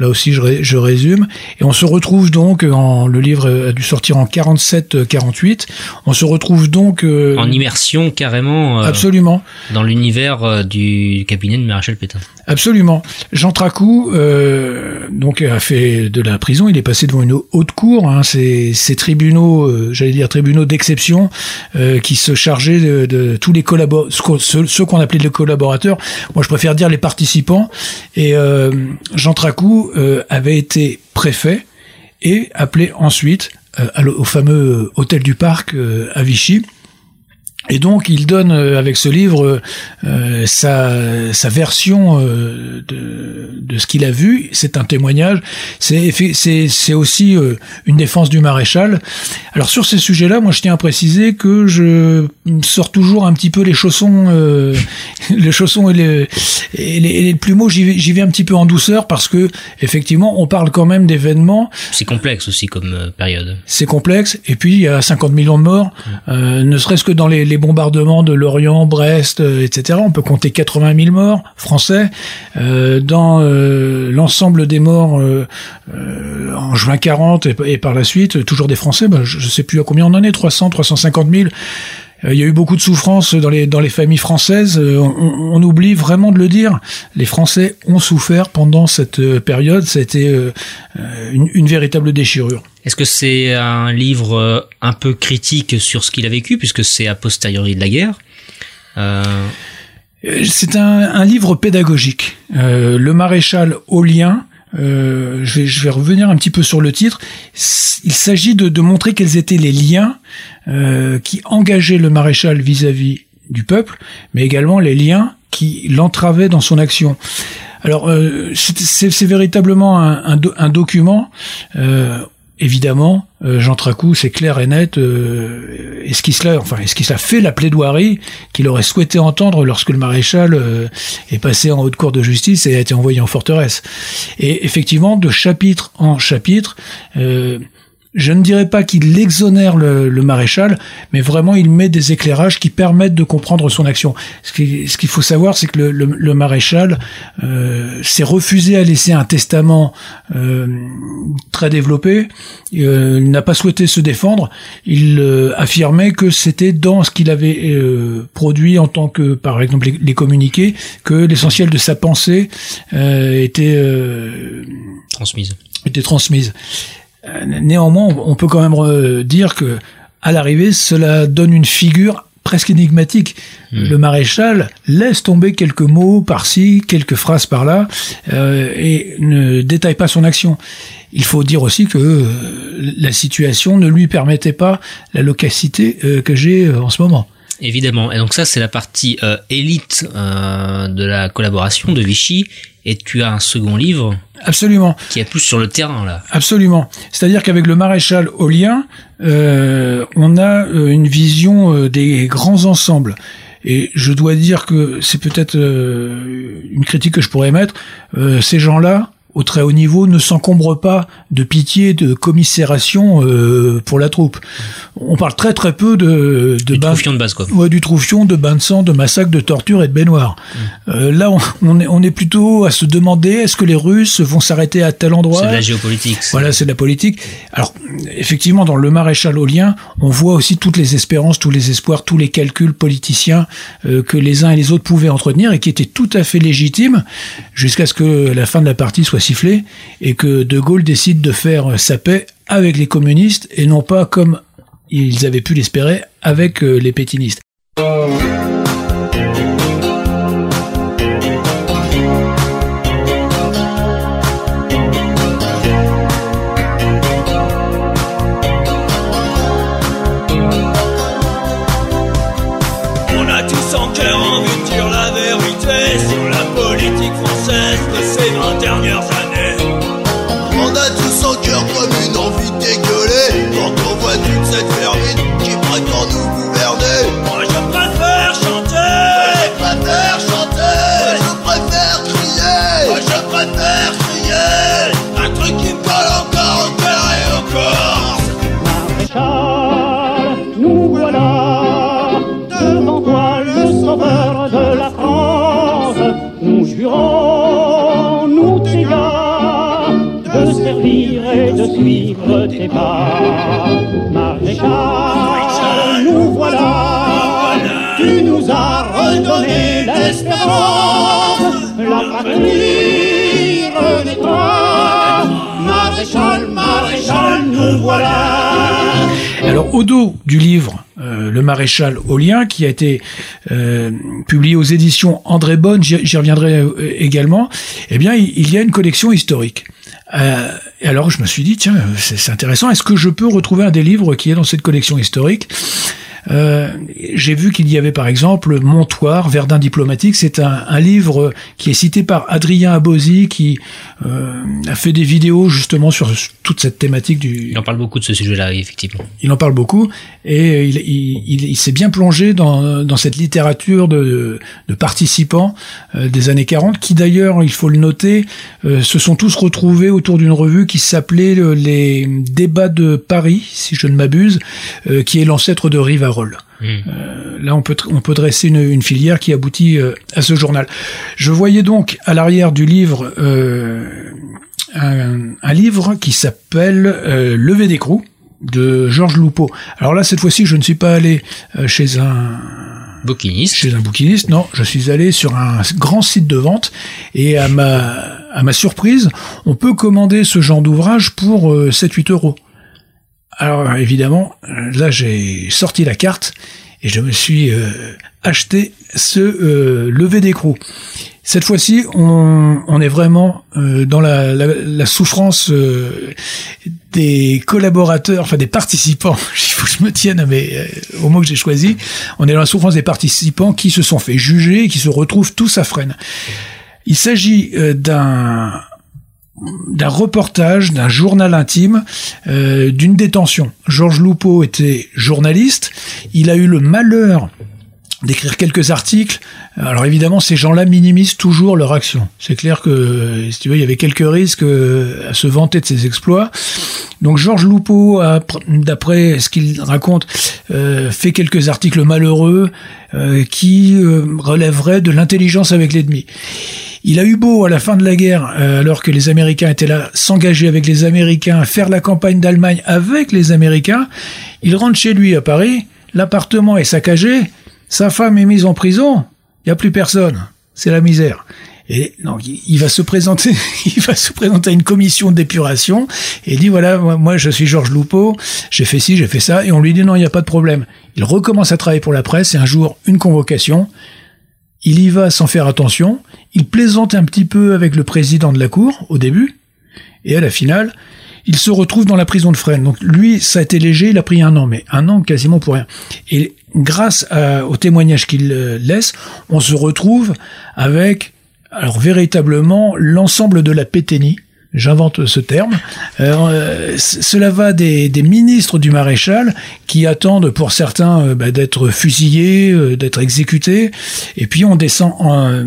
Là aussi, je, je résume. Et on se retrouve donc, en, le livre a dû sortir en 47-48, on se retrouve donc... euh, En immersion carrément euh, Absolument. dans l'univers euh, du cabinet de Maréchal Pétain. Absolument. Jean Tracou, euh, donc a fait de la prison. Il est passé devant une haute cour. Hein, ces, ces tribunaux, euh, j'allais dire tribunaux d'exception, euh, qui se chargeaient de, de tous les collaborateurs, ceux, ceux qu'on appelait les collaborateurs. Moi, je préfère dire les participants. Et euh, Jean Tracou euh, avait été préfet et appelé ensuite euh, au fameux hôtel du Parc euh, à Vichy Et donc, il donne euh, avec ce livre euh, sa, sa version euh, de, de ce qu'il a vu. C'est un témoignage. C'est c'est c'est aussi euh, une défense du maréchal. Alors sur ces sujets-là, moi, je tiens à préciser que je sors toujours un petit peu les chaussons, euh, les chaussons et les et les, et les plumeaux. J'y vais, j'y vais un petit peu en douceur parce que effectivement, on parle quand même d'événements. C'est complexe aussi comme euh, période. C'est complexe. Et puis, il y a 50 millions de morts, euh, ne serait-ce que dans les, les bombardements de Lorient, Brest, euh, etc. On peut compter 80 000 morts français. Euh, dans euh, l'ensemble des morts en juin 40 et, et par la suite, toujours des Français, ben, je ne sais plus à combien on en est, 300, 350 000. Euh, Il y a eu beaucoup de souffrance dans les dans les familles françaises. Euh, On, on oublie vraiment de le dire. Les Français ont souffert pendant cette euh, période. Ça a été une, une véritable déchirure. Est-ce que c'est un livre un peu critique sur ce qu'il a vécu, puisque c'est a posteriori de la guerre? Euh, C'est un, un livre pédagogique. Euh, le maréchal Aulien. Euh, je, vais, revenir un petit peu sur le titre. Il s'agit de, de montrer quels étaient les liens euh, qui engageaient le maréchal vis-à-vis du peuple, mais également les liens qui l'entravaient dans son action. Alors, euh, c'est- véritablement un, un do- un document. Évidemment, euh, Jean Tracou, c'est clair et net. Euh, est-ce qu'il a, enfin, est-ce qu'il fait la plaidoirie qu'il aurait souhaité entendre lorsque le maréchal euh, est passé en haute cour de justice et a été envoyé en forteresse Et effectivement, de chapitre en chapitre. Euh, je ne dirais pas qu'il exonère le, le maréchal, mais vraiment il met des éclairages qui permettent de comprendre son action. Ce qui- ce qu'il faut savoir, c'est que le, le- le maréchal euh, s'est refusé à laisser un testament euh, très développé. Euh, il n'a pas souhaité se défendre. Il euh, affirmait que c'était dans ce qu'il avait euh, produit en tant que, par exemple, les, les communiqués, que l'essentiel de sa pensée euh, était euh, transmise. était transmise. Euh, Néanmoins, on peut quand même euh, dire que à l'arrivée, cela donne une figure presque énigmatique. Le maréchal laisse tomber quelques mots par-ci, quelques phrases par-là, euh, et ne détaille pas son action. Il faut dire aussi que euh, la situation ne lui permettait pas la locacité euh, que j'ai en ce moment. Évidemment. Et donc ça, c'est la partie euh, élite euh, de la collaboration de Vichy. Et tu as un second livre Absolument. qui est plus sur le terrain là. Absolument. C'est-à-dire qu'avec le maréchal Aulien, euh, on a euh, une vision euh, des grands ensembles. Et je dois dire que c'est peut-être euh, une critique que je pourrais mettre. euh, ces gens-là, au très haut niveau, ne s'encombrent pas de pitié, de commisération euh, pour la troupe. On parle très très peu de, de Du troufion de base quoi. Ouais, du troufion, de bains de sang, de massacres, de torture et de baignoires. Euh, là, on, on est, on est plutôt à se demander est-ce que les Russes vont s'arrêter à tel endroit? C'est de la géopolitique. Voilà, c'est de la politique. Alors, effectivement, dans le maréchal Aulien, on voit aussi toutes les espérances, tous les espoirs, tous les calculs politiciens euh, que les uns et les autres pouvaient entretenir et qui étaient tout à fait légitimes jusqu'à ce que la fin de la partie soit sifflée et que De Gaulle décide de faire sa paix avec les communistes et non pas comme ils avaient pu l'espérer avec euh, les pétinistes. Pas. Maréchal, nous voilà, tu nous as redonné l'espérance, la patrie renaîtra. Maréchal, maréchal, nous voilà. Alors au dos du livre euh, Le Maréchal Aulien, qui a été euh, publié aux éditions André Bonne, j'y reviendrai euh, également, eh bien il y a une collection historique. Euh, et alors je me suis dit, tiens, c'est c'est intéressant, est-ce que je peux retrouver un des livres qui est dans cette collection historique? Euh, J'ai vu qu'il y avait par exemple Montoire, Verdun diplomatique. C'est un, un livre qui est cité par Adrien Abosi, qui euh, a fait des vidéos justement sur toute cette thématique du. Il en parle beaucoup de ce sujet-là, effectivement. Il en parle beaucoup et il, il, il- il s'est bien plongé dans, dans cette littérature de, de participants euh, des années 40 qui d'ailleurs, il faut le noter, euh, se sont tous retrouvés autour d'une revue qui s'appelait euh, les débats de Paris, si je ne m'abuse, euh, qui est l'ancêtre de Rivarol. Euh, là, on peut, tr- on peut dresser une, une filière qui aboutit euh, à ce journal. Je voyais donc à l'arrière du livre euh, un, un livre qui s'appelle Lever d'écrou de Georges Loupeau. Alors là, cette fois-ci, je ne suis pas allé chez un bouquiniste. Chez un bouquiniste, non. Je suis allé sur un grand site de vente et à ma à ma surprise, on peut commander ce genre d'ouvrage pour euh, 7-8 euros. Alors évidemment, là j'ai sorti la carte et je me suis euh, acheté ce euh, lever d'écrou. Cette fois-ci, on, est vraiment euh, dans la, souffrance euh, des collaborateurs, enfin des participants. Il faut que je me tienne mais, au mot que j'ai choisi. On est dans la souffrance des participants qui se sont fait juger et qui se retrouvent tous à Fresnes. Il s'agit d'un d'un reportage, d'un journal intime, euh, d'une détention. Georges Loupeau était journaliste. Il a eu le malheur d'écrire quelques articles. Alors évidemment, ces gens-là minimisent toujours leur action. C'est clair que, si tu veux, il y avait quelques risques euh, à se vanter de ses exploits. Donc Georges Loupeau, d'après ce qu'il raconte, euh, fait quelques articles malheureux euh, qui relèveraient de l'intelligence avec l'ennemi. Il a eu beau, à la fin de la guerre, alors que les Américains étaient là, s'engager avec les Américains, faire la campagne d'Allemagne avec les Américains. Il rentre chez lui à Paris, l'appartement est saccagé, sa femme est mise en prison, il n'y a plus personne. C'est la misère. Et donc, il va se présenter, il va se présenter à une commission d'épuration et dit voilà, moi, moi, je suis Georges Loupeau, j'ai fait ci, j'ai fait ça, et on lui dit non, il n'y a pas de problème. Il recommence à travailler pour la presse et un jour, une convocation. Il y va sans faire attention. Il plaisante un petit peu avec le président de la cour au début, et à la finale, il se retrouve dans la prison de Fresnes. Donc lui, ça a été léger, il a pris un an, mais un an quasiment pour rien. Et grâce à- au témoignage qu'il euh, laisse, on se retrouve avec, alors véritablement, l'ensemble de la péténie. J'invente ce terme. Euh, cela va des, des ministres du maréchal qui attendent pour certains euh, bah, d'être fusillés, euh, d'être exécutés, et puis on descend en-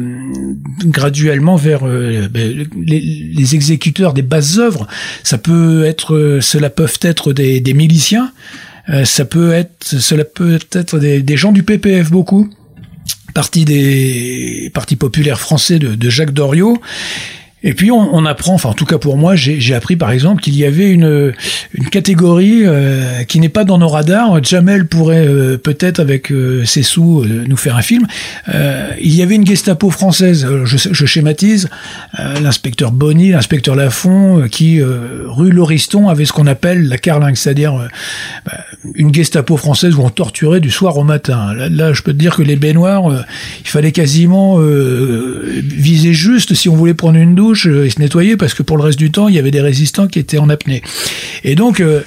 graduellement vers euh, bah, les, les exécuteurs des basses œuvres. Ça peut être, euh, cela peuvent être des, des miliciens, euh, ça peut être, cela peut être des, des gens du PPF beaucoup, parti des partis populaires français de, de Jacques Doriot. Et puis on, on apprend, enfin en tout cas pour moi, j'ai appris par exemple qu'il y avait une, une catégorie euh, qui n'est pas dans nos radars. Jamel pourrait euh, peut-être avec euh, ses sous euh, nous faire un film. Euh, il y avait une Gestapo française, alors, je, je schématise, euh, l'inspecteur Bonny, l'inspecteur Lafont, euh, qui euh, rue Lauriston avait ce qu'on appelle la carlingue, c'est-à-dire euh, bah, une Gestapo française où on torturait du soir au matin. Là, je peux te dire que les baignoires, euh, il fallait quasiment euh, viser juste si on voulait prendre une douche euh, et se nettoyer parce que pour le reste du temps, il y avait des résistants qui étaient en apnée. Et donc, euh,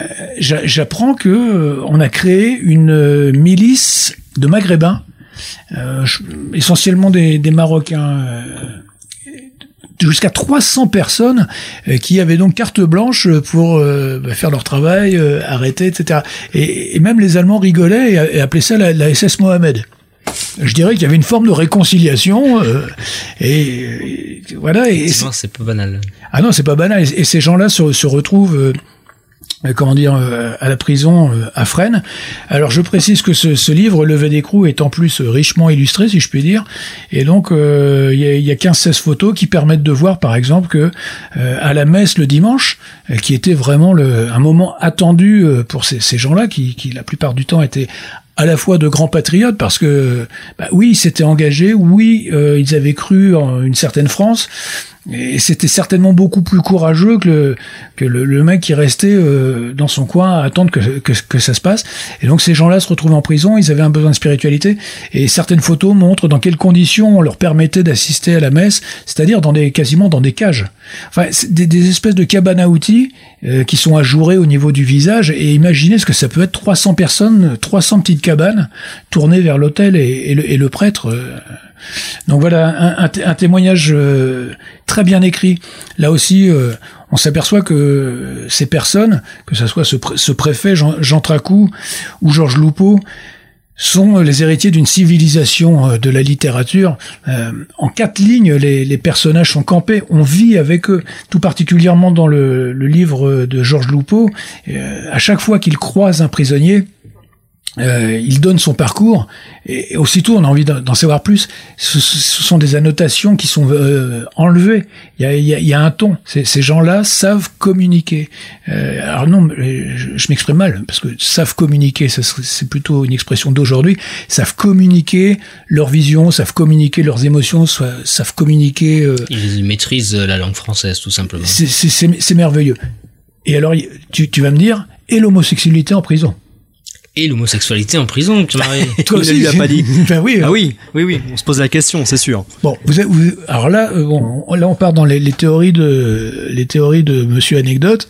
euh, j'a- j'apprends que euh, on a créé une euh, milice de Maghrébins, euh, essentiellement des, des Marocains. euh, jusqu'à 300 personnes euh, qui avaient donc carte blanche pour euh, bah, faire leur travail, euh, arrêter, etc. Et, et même les Allemands rigolaient et, et appelaient ça la, la SS Mohamed. Je dirais qu'il y avait une forme de réconciliation euh, et, et voilà. Et, c'est- pas banal. ah non, c'est pas banal. Et, et ces gens-là se, se retrouvent, euh, euh, comment dire, euh, à la prison euh, à Fresnes. Alors je précise que ce, ce livre, Levé d'écrou, est en plus richement illustré, si je puis dire. Et donc il y a, y a 15-16 photos qui permettent de voir, par exemple, que à la messe le dimanche, qui était vraiment le, un moment attendu pour ces, ces gens-là, qui, qui la plupart du temps étaient à la fois de grands patriotes parce que bah oui ils s'étaient engagés oui euh, ils avaient cru en une certaine France Et c'était certainement beaucoup plus courageux que le, que le, le mec qui restait euh, dans son coin à attendre que, que, que ça se passe. Et donc ces gens-là se retrouvent en prison, ils avaient un besoin de spiritualité. Et certaines photos montrent dans quelles conditions on leur permettait d'assister à la messe, c'est-à-dire dans des, quasiment dans des cages. Enfin, des, des espèces de cabanes à outils euh, qui sont ajourées au niveau du visage. Et imaginez ce que ça peut être 300 personnes, 300 petites cabanes tournées vers l'autel et, et, le, et le prêtre. euh, donc voilà un, un té- un témoignage euh, très bien écrit. Là aussi, euh, on s'aperçoit que ces personnes, que ce soit ce, ce préfet Jean, Jean Tracou ou Georges Loupeau, sont les héritiers d'une civilisation euh, de la littérature. Euh, en quatre lignes, les, les personnages sont campés. On vit avec eux, tout particulièrement dans le, le livre de Georges Loupeau. Euh, à chaque fois qu'il croise un prisonnier, euh, il donne son parcours et, et aussitôt on a envie d'en savoir plus. Ce, ce sont des annotations qui sont euh, enlevées. Il y a, y a- y a un ton. Ces, gens-là savent communiquer. Euh, alors non, je, je m'exprime mal parce que savent communiquer, c'est plutôt une expression d'aujourd'hui. Savent communiquer leur vision, savent communiquer leurs émotions, savent communiquer. euh, Ils maîtrisent la langue française, tout simplement. c'est- merveilleux. Et alors, tu, tu vas me dire, et l'homosexualité en prison? Et l'homosexualité en prison, Pierre-Marie. Toi Il ne aussi, lui a pas dit. Ben oui. Ah oui, oui, oui. On se pose la question, c'est sûr. Bon, vous, êtes- vous- alors là, euh, bon, là on part dans les, les théories de les théories de Monsieur Anecdote.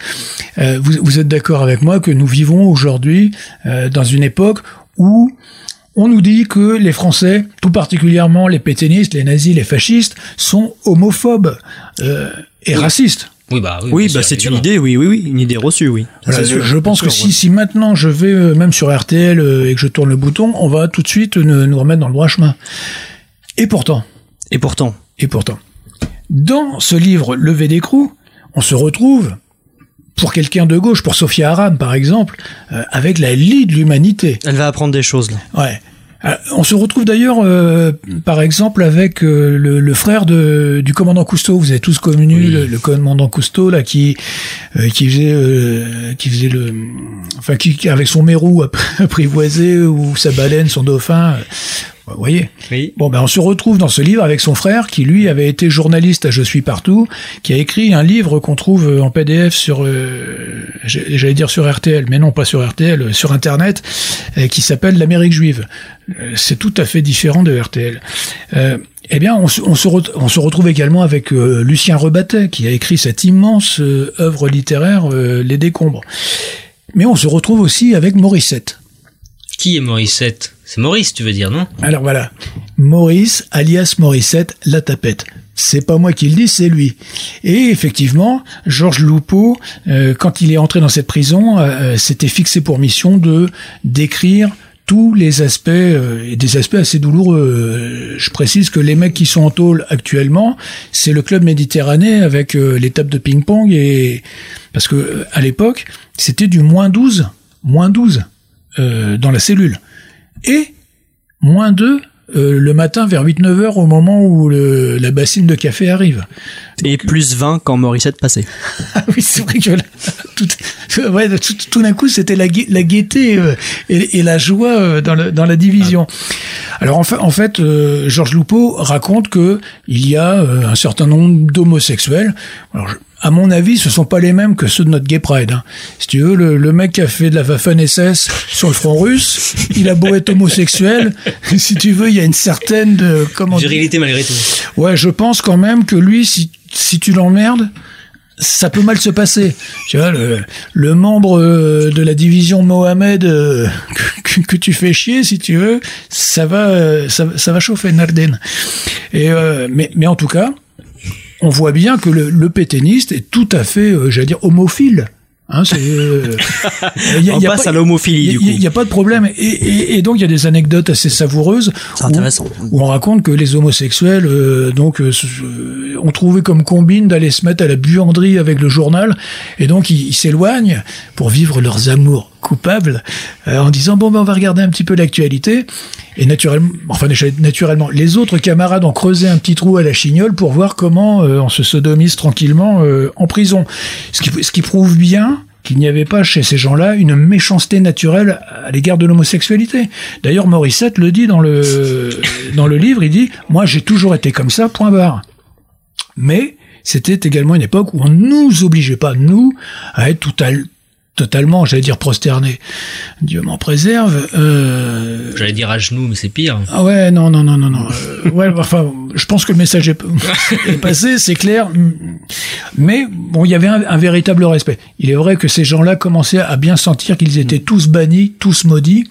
Euh, vous, vous êtes d'accord avec moi que nous vivons aujourd'hui euh, dans une époque où on nous dit que les Français, tout particulièrement les pétainistes, les nazis, les fascistes, sont homophobes euh, et racistes. Oui, bah oui. Bah c'est une idée, oui, oui, oui, une idée reçue, oui. Voilà, je, sûr. je pense que Sûr, si, si maintenant je vais euh, même sur RTL euh, et que je tourne le bouton, on va tout de suite nous, nous remettre dans le droit chemin. Et pourtant, Et pourtant, et pourtant, dans ce livre Levé d'écrou, on se retrouve pour quelqu'un de gauche, pour Sophia Aram par exemple, euh, avec la lie de l'humanité. elle va apprendre des choses là. Ouais. Euh, on se retrouve d'ailleurs, euh, par exemple, avec euh, le, le frère de, du commandant Cousteau. Vous avez tous connu le, le commandant Cousteau là, qui euh, qui faisait euh, qui faisait le, enfin qui avec son mérou apprivoisé ou sa baleine, son dauphin. vous voyez. Oui. Bon, ben on se retrouve dans ce livre avec son frère qui lui avait été journaliste à Je suis partout, qui a écrit un livre qu'on trouve en PDF sur, euh, j'allais dire sur RTL, mais non pas sur RTL, sur Internet, euh, qui s'appelle L'Amérique juive. Euh, C'est tout à fait différent de RTL. Euh, eh bien, on, se- on se on se retrouve également avec euh, Lucien Rebattet, qui a écrit cette immense euh, œuvre littéraire, euh, Les Décombres. Mais on se retrouve aussi avec Morissette. Qui est Morissette? C'est Maurice, tu veux dire, non? Alors voilà, Maurice, alias Morissette, la tapette. C'est pas moi qui le dis, c'est lui. Et effectivement, Georges Loupeau, euh, quand il est entré dans cette prison, euh, s'était fixé pour mission de d'écrire tous les aspects euh, et des aspects assez douloureux. Euh, Je précise que les mecs qui sont en tôle actuellement, c'est le club méditerranéen avec euh, les tables de ping-pong et parce que euh, à l'époque, c'était du moins 12, moins 12 euh, dans la cellule. Et moins 2 euh, le matin vers 8-9 heures au moment où le- la bassine de café arrive. Et plus 20 quand Morissette passait. Ah oui, c'est vrai que là, tout, ouais, tout, tout d'un coup, c'était la, la gaieté euh, et, et la joie euh, dans, le- dans la division. Alors en fait, en fait euh, Georges Loupeau raconte que il y a euh, un certain nombre d'homosexuels. Alors, je- à mon avis, ce sont pas les mêmes que ceux de notre Gay Pride. hein. Si tu veux, le, le mec qui a fait de la Waffen-SS sur le front russe, il a beau être homosexuel, si tu veux, il y a une certaine de comment Virilité malgré tout. Ouais, je pense quand même que lui, si, si tu l'emmerdes, ça peut mal se passer. Tu vois, le, le membre euh, de la division Mohamed euh, que, que tu fais chier, si tu veux, ça va, euh, ça, ça va chauffer Narden. Et euh, mais, mais en tout cas, on voit bien que le, le pétainiste est tout à fait, euh, j'allais dire, homophile. Hein, c'est, euh, y a- On y a passe pas- à l'homophilie. Il n'y a pas de problème. Et, et- et donc, il y a des anecdotes assez savoureuses. Où- intéressant. Où, on raconte que les homosexuels euh, donc euh, se- ont trouvé comme combine d'aller se mettre à la buanderie avec le journal. Et donc, ils s'éloignent pour vivre leurs amours coupables euh, en disant, bon, ben, on va regarder un petit peu l'actualité. Et naturellement, enfin, naturellement, les autres camarades ont creusé un petit trou à la chignole pour voir comment euh, on se sodomise tranquillement euh, en prison. Ce qui, ce qui prouve bien qu'il n'y avait pas chez ces gens-là une méchanceté naturelle à l'égard de l'homosexualité. D'ailleurs, Morissette le dit dans le, dans le livre, il dit, moi j'ai toujours été comme ça, point barre. Mais c'était également une époque où on nous obligeait pas, nous, à être tout à, totalement, j'allais dire prosterné. Dieu m'en préserve. Euh... J'allais dire à genoux, mais c'est pire. Ah ouais, non, non, non, non, non. Euh, ouais, enfin, je pense que le message est, est passé, c'est clair. Mais bon, il y avait un, un, véritable respect. Il est vrai que ces gens-là commençaient à bien sentir qu'ils étaient tous bannis, tous maudits,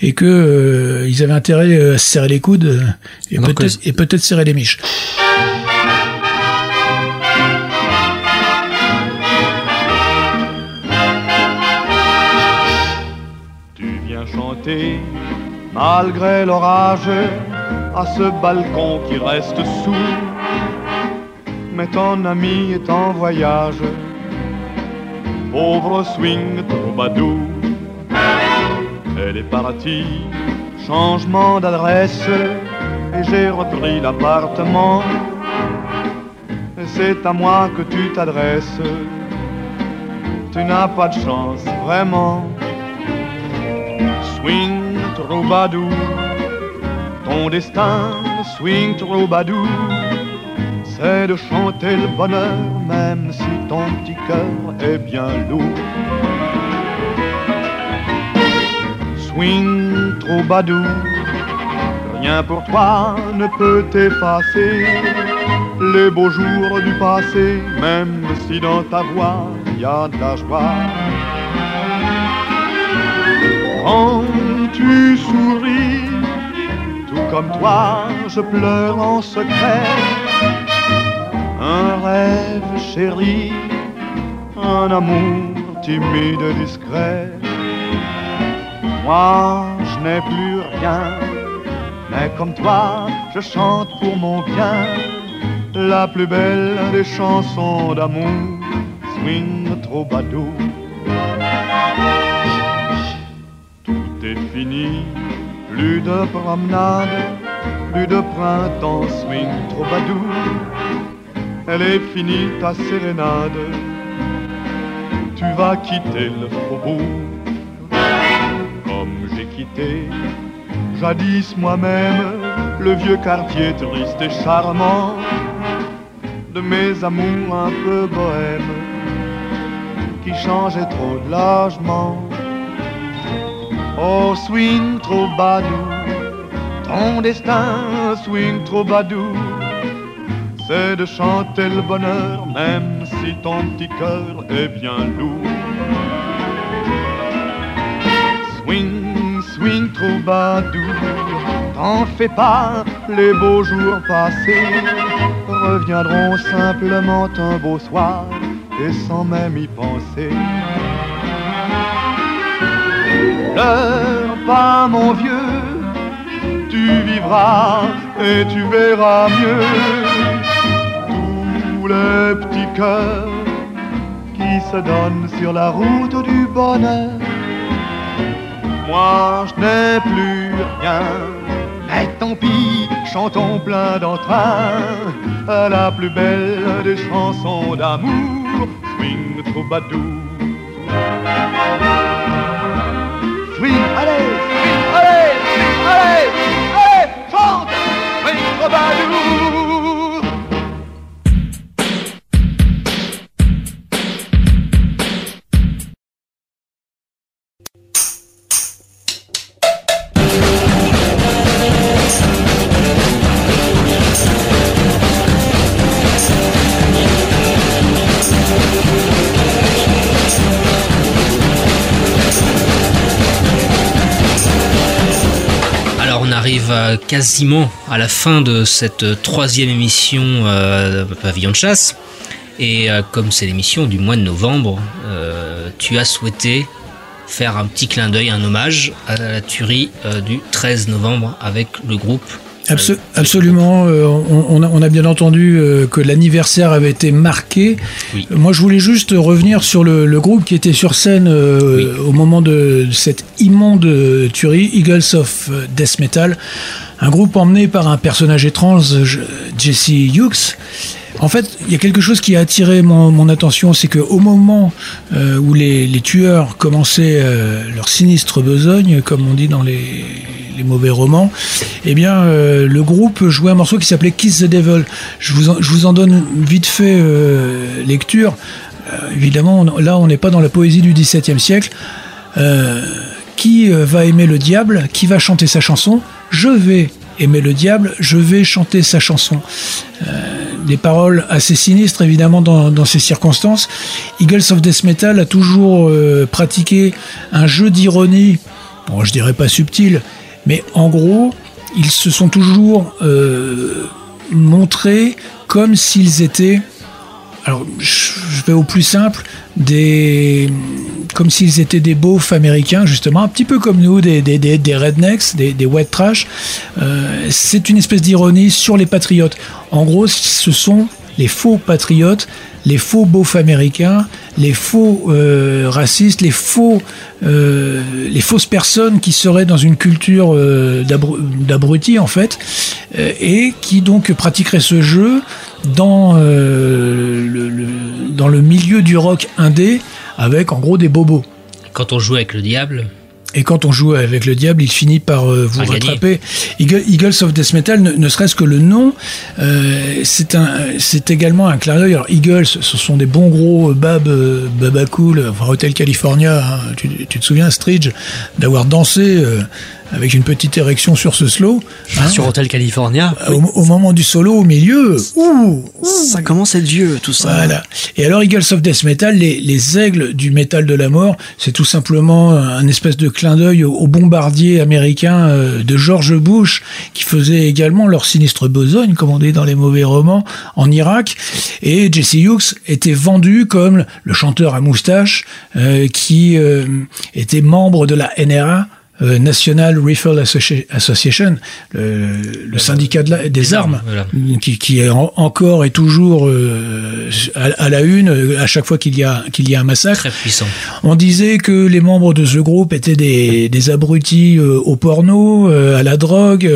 et que euh, ils avaient intérêt à se serrer les coudes euh, et peut-être et peut-être serrer les miches. Malgré l'orage, à ce balcon qui reste sourd. Mais ton ami est en voyage, pauvre swing troubadour. Elle est partie, changement d'adresse, et j'ai repris l'appartement. Et c'est à moi que tu t'adresses, tu n'as pas de chance, vraiment swing troubadour. Ton destin, swing troubadour, c'est de chanter le bonheur, même si ton petit cœur est bien lourd. Swing troubadour, rien pour toi ne peut effacer les beaux jours du passé, même si dans ta voix y a de la joie quand tu souris, tout comme toi, je pleure en secret. Un rêve chéri, un amour timide et discret. Moi, je n'ai plus rien, mais comme toi, je chante pour mon bien. La plus belle des chansons d'amour, swing troubadour. C'est fini. Plus de promenade, plus de printemps, swing troubadour. Elle est finie ta sérénade, tu vas quitter le faubourg. Comme j'ai quitté jadis moi-même le vieux quartier triste et charmant de mes amours un peu bohèmes qui changeaient trop de logement. Oh, swing troubadour, ton destin, swing troubadour, c'est de chanter le bonheur, même si ton petit cœur est bien lourd. Swing, swing troubadour, t'en fais pas, les beaux jours passés reviendront simplement un beau soir et sans même y penser. Pas mon vieux, tu vivras et tu verras mieux tous les petits cœurs qui se donnent sur la route du bonheur. Moi je n'ai plus rien, mais tant pis, chantons plein d'entrain la plus belle des chansons d'amour, swing troubadour. Quasiment à la fin de cette troisième émission euh, Pavillon de chasse. Et euh, comme c'est l'émission du mois de novembre, euh, tu as souhaité faire un petit clin d'œil, un hommage à la tuerie euh, du 13 novembre avec le groupe. Abso- absolument. euh, on, on a, bien entendu euh, que l'anniversaire avait été marqué. Moi, je voulais juste revenir sur le, le groupe qui était sur scène euh, au moment de cette immonde tuerie, Eagles of Death Metal, un groupe emmené par un personnage étrange, je- Jesse Hughes. En fait, il y a quelque chose qui a attiré mon, mon attention, c'est qu'au moment où les, les tueurs commençaient leur sinistre besogne, comme on dit dans les, les mauvais romans, eh bien, euh, le groupe jouait un morceau qui s'appelait Kiss the Devil. Je vous en, je vous en donne vite fait euh, lecture. Euh, évidemment, là, on n'est pas dans la poésie du XVIIe siècle. Qui va aimer le diable? Qui va chanter sa chanson? Je vais aimer le diable, je vais chanter sa chanson. Des paroles assez sinistres évidemment dans, ces circonstances. Eagles of Death Metal a toujours pratiqué un jeu d'ironie, bon je dirais pas subtil, mais en gros ils se sont toujours euh, montrés comme s'ils étaient alors, je vais au plus simple, des, comme s'ils étaient des beaufs américains, justement, un petit peu comme nous, des rednecks, des, des white trash. Euh, c'est une espèce d'ironie sur les patriotes. En gros, ce sont les faux patriotes, les faux beaufs américains, les faux euh, racistes, les faux, euh, fausses personnes qui seraient dans une culture euh, d'abru- d'abrutis en fait, euh, et qui donc pratiqueraient ce jeu dans le, le- dans le milieu du rock indé avec en gros des bobos. Quand on joue avec le diable, Et quand on joue avec le diable, il finit par euh, vous rattraper. Eagle- Eagles of Death Metal, ne, ne serait-ce que le nom, euh, c'est également un clin d'œil. Alors Eagles, ce sont des bons gros euh, bab, euh, baba cool, enfin Hotel California. hein. Tu, tu te souviens, Stridge, d'avoir dansé euh, avec une petite érection sur ce slow hein. Sur Hotel California. au, au moment du solo au milieu. Ouh, Ça commence à être vieux, tout ça. voilà. Et alors, Eagles of Death Metal, les, les aigles du métal de la mort, c'est tout simplement un espèce de clin d'œil aux, aux bombardiers américains euh, de George Bush, qui faisaient également leur sinistre besogne, comme on dit dans les mauvais romans, en Irak. Et Jesse Hughes était vendu comme le chanteur à moustache euh, qui euh, était membre de la NRA. Euh, National Rifle Associ- Association, le, le syndicat de la- des armes, voilà. qui, qui est en- encore et toujours euh, à, à la une euh, à chaque fois qu'il y a qu'il y a un massacre. très puissant. On disait que les membres de ce groupe étaient des, des abrutis au porno, à la drogue.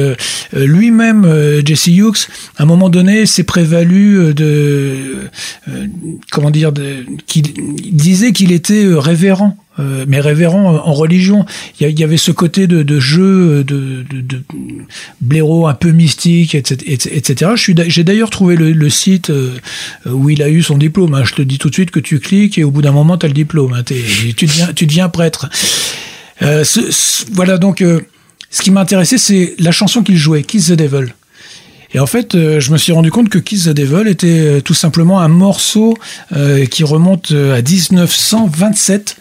Lui-même, Jesse Hughes, à un moment donné, s'est prévalu de euh, comment dire, de, qu'il il disait qu'il était révérend. Euh, mais révérend en religion, il y, y avait ce côté de, de jeu, de, de, de blaireau un peu mystique, etc. etc. J'ai d'ailleurs trouvé le, le site euh, où il a eu son diplôme. hein. Je te dis tout de suite que tu cliques et au bout d'un moment, tu as le diplôme. hein. Tu, deviens, tu deviens prêtre. Euh, ce- voilà, donc, euh, ce qui m'a intéressé, c'est la chanson qu'il jouait, Kiss the Devil. Et en fait, euh, je me suis rendu compte que Kiss the Devil était euh, tout simplement un morceau euh, qui remonte à 1927.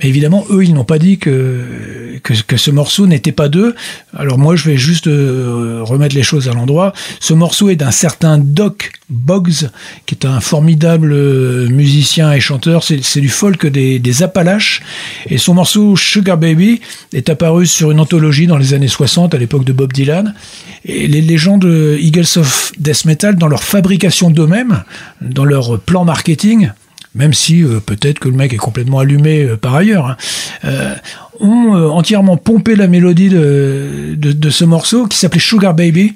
Mais évidemment, eux, ils n'ont pas dit que, que, ce morceau n'était pas d'eux. Alors moi, je vais juste euh, remettre les choses à l'endroit. Ce morceau est d'un certain Doc Boggs, qui est un formidable euh, musicien et chanteur. C'est du folk des, Appalaches. Et son morceau Sugar Baby est apparu sur une anthologie dans les années 60, à l'époque de Bob Dylan. Et les légendes de Eagles of Death Metal, dans leur fabrication d'eux-mêmes, dans leur plan marketing, même si euh, peut-être que le mec est complètement allumé euh, par ailleurs, hein, euh, ont entièrement pompé la mélodie de, de, de ce morceau qui s'appelait Sugar Baby.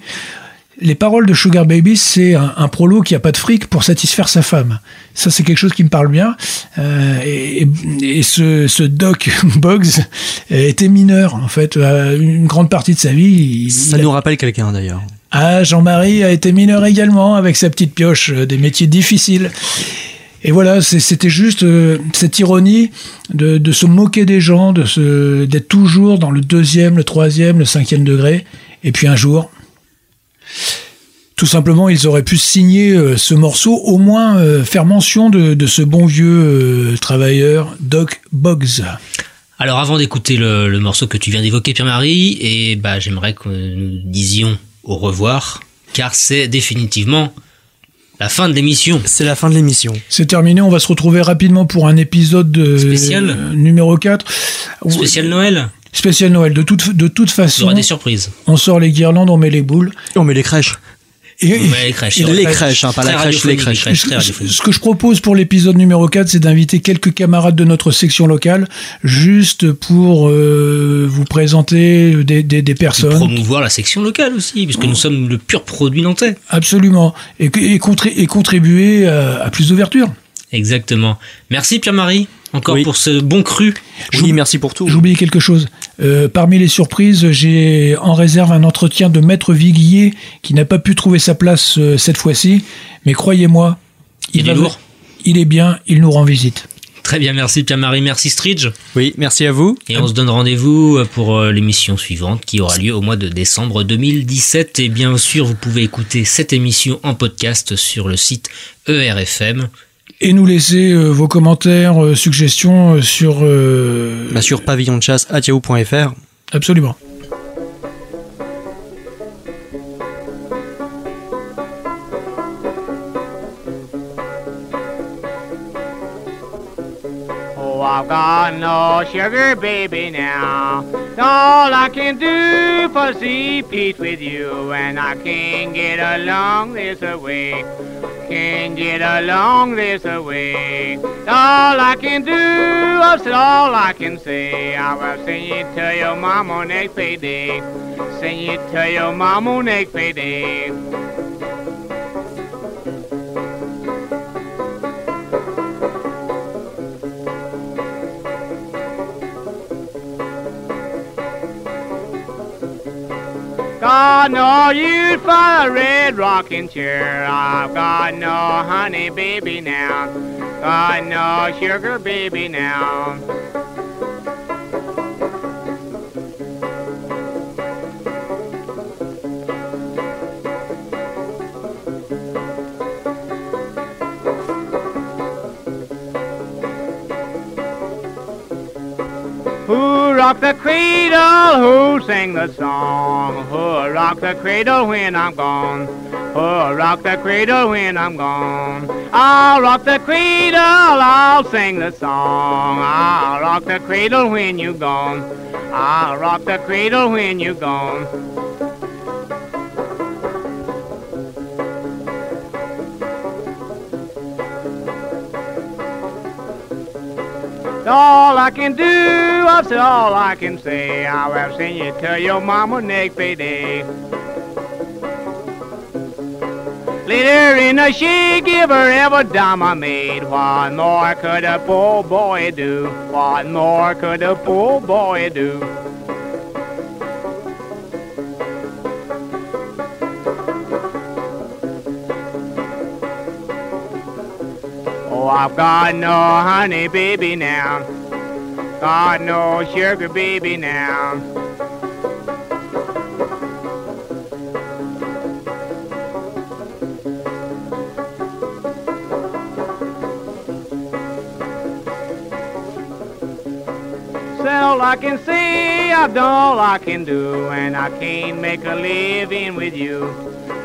Les paroles de Sugar Baby, c'est un, un prolo qui a pas de fric pour satisfaire sa femme. Ça, c'est quelque chose qui me parle bien. Et, et ce, ce Doc Boggs était mineur, en fait. Une grande partie de sa vie. il- Ça il a- nous rappelle quelqu'un d'ailleurs. ah, Jean-Marie a été mineur également avec sa petite pioche, des métiers difficiles. Et voilà, c'était juste euh, cette ironie de, se moquer des gens, de d'être toujours dans le deuxième, le troisième, le cinquième degré. Et puis un jour, tout simplement, ils auraient pu signer euh, ce morceau, au moins euh, faire mention de, ce bon vieux travailleur, Doc Boggs. Alors avant d'écouter le, le morceau que tu viens d'évoquer, Pierre-Marie, et bah j'aimerais que nous disions au revoir, car c'est définitivement la fin de l'émission. C'est la fin de l'émission. C'est terminé, on va se retrouver rapidement pour un épisode de, Spécial. euh, numéro 4. Spécial Noël. Spécial Noël. De toute, de toute Il y façon, aura des surprises. on sort les guirlandes, on met les boules. On met les crèches. Et, les crèches. et les hein, pas la crèche, les crèches. ce, que je propose pour l'épisode numéro 4, c'est d'inviter quelques camarades de notre section locale, juste pour euh, vous présenter des, des, des Et personnes. promouvoir la section locale aussi, puisque nous sommes le pur produit nantais. Absolument. Et, et, contri- et contribuer à, à plus d'ouverture. Exactement. Merci Pierre-Marie, encore Oui. pour ce bon cru. Oui, merci pour tout. J'ai oublié quelque chose. Euh, parmi les surprises, j'ai en réserve un entretien de Maître Viguier qui n'a pas pu trouver sa place euh, cette fois-ci, mais croyez-moi, Il est lourd. Il est bien, il nous rend visite. Très bien, merci Pierre-Marie, merci Stridge. Oui, merci à vous. Et on se donne rendez-vous pour euh, l'émission suivante qui aura lieu au mois de décembre 2017. Et bien sûr, vous pouvez écouter cette émission en podcast sur le site ERFM. Et nous laisser euh, vos commentaires, euh, suggestions euh, sur... euh, Bah, sur pavillon de chasse at yahoo.fr. Absolument. Oh, I've got no sugar baby now. All I can do for see Pete with you, and I can't get along this way. Can't get along this way. All I can do, said all I can say. I will sing it to your mama next payday. Sing it to your mama next payday. Got no use for a red rocking chair. I've got no honey baby now. Got no sugar baby now. Who rocked the cradle? Who sang the song? Who rock the cradle when I'm gone? Who rock the cradle when I'm gone? I'll rock the cradle, I'll sing the song. I'll rock the cradle when you're gone. I'll rock the cradle when you're gone. All I can do, I've said all I can say. I'll have seen you to your mama next payday. Later in the she give her every dime I made. What more could a poor boy do? What more could a poor boy do? I've got no honey baby now. Got no sugar baby now. All I can say, I've done all I can do, and I can't make a living with you.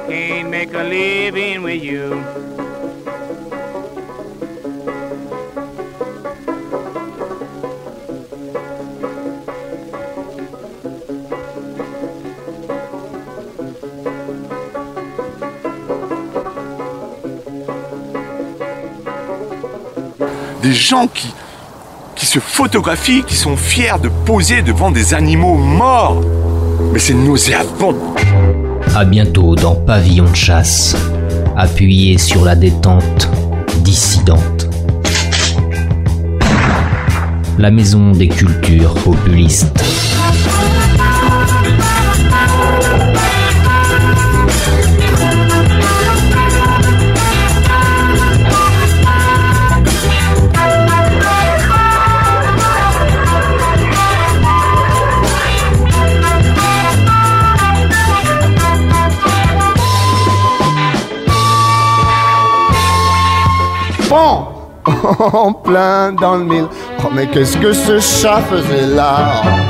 Can't make a living with you. Gens qui, se photographient, qui sont fiers de poser devant des animaux morts. Mais c'est nauséabond. À bientôt dans Pavillon de chasse, appuyé sur la détente dissidente. La maison des cultures populistes. en plein dans le mille. Oh, mais qu'est-ce que ce chat faisait là?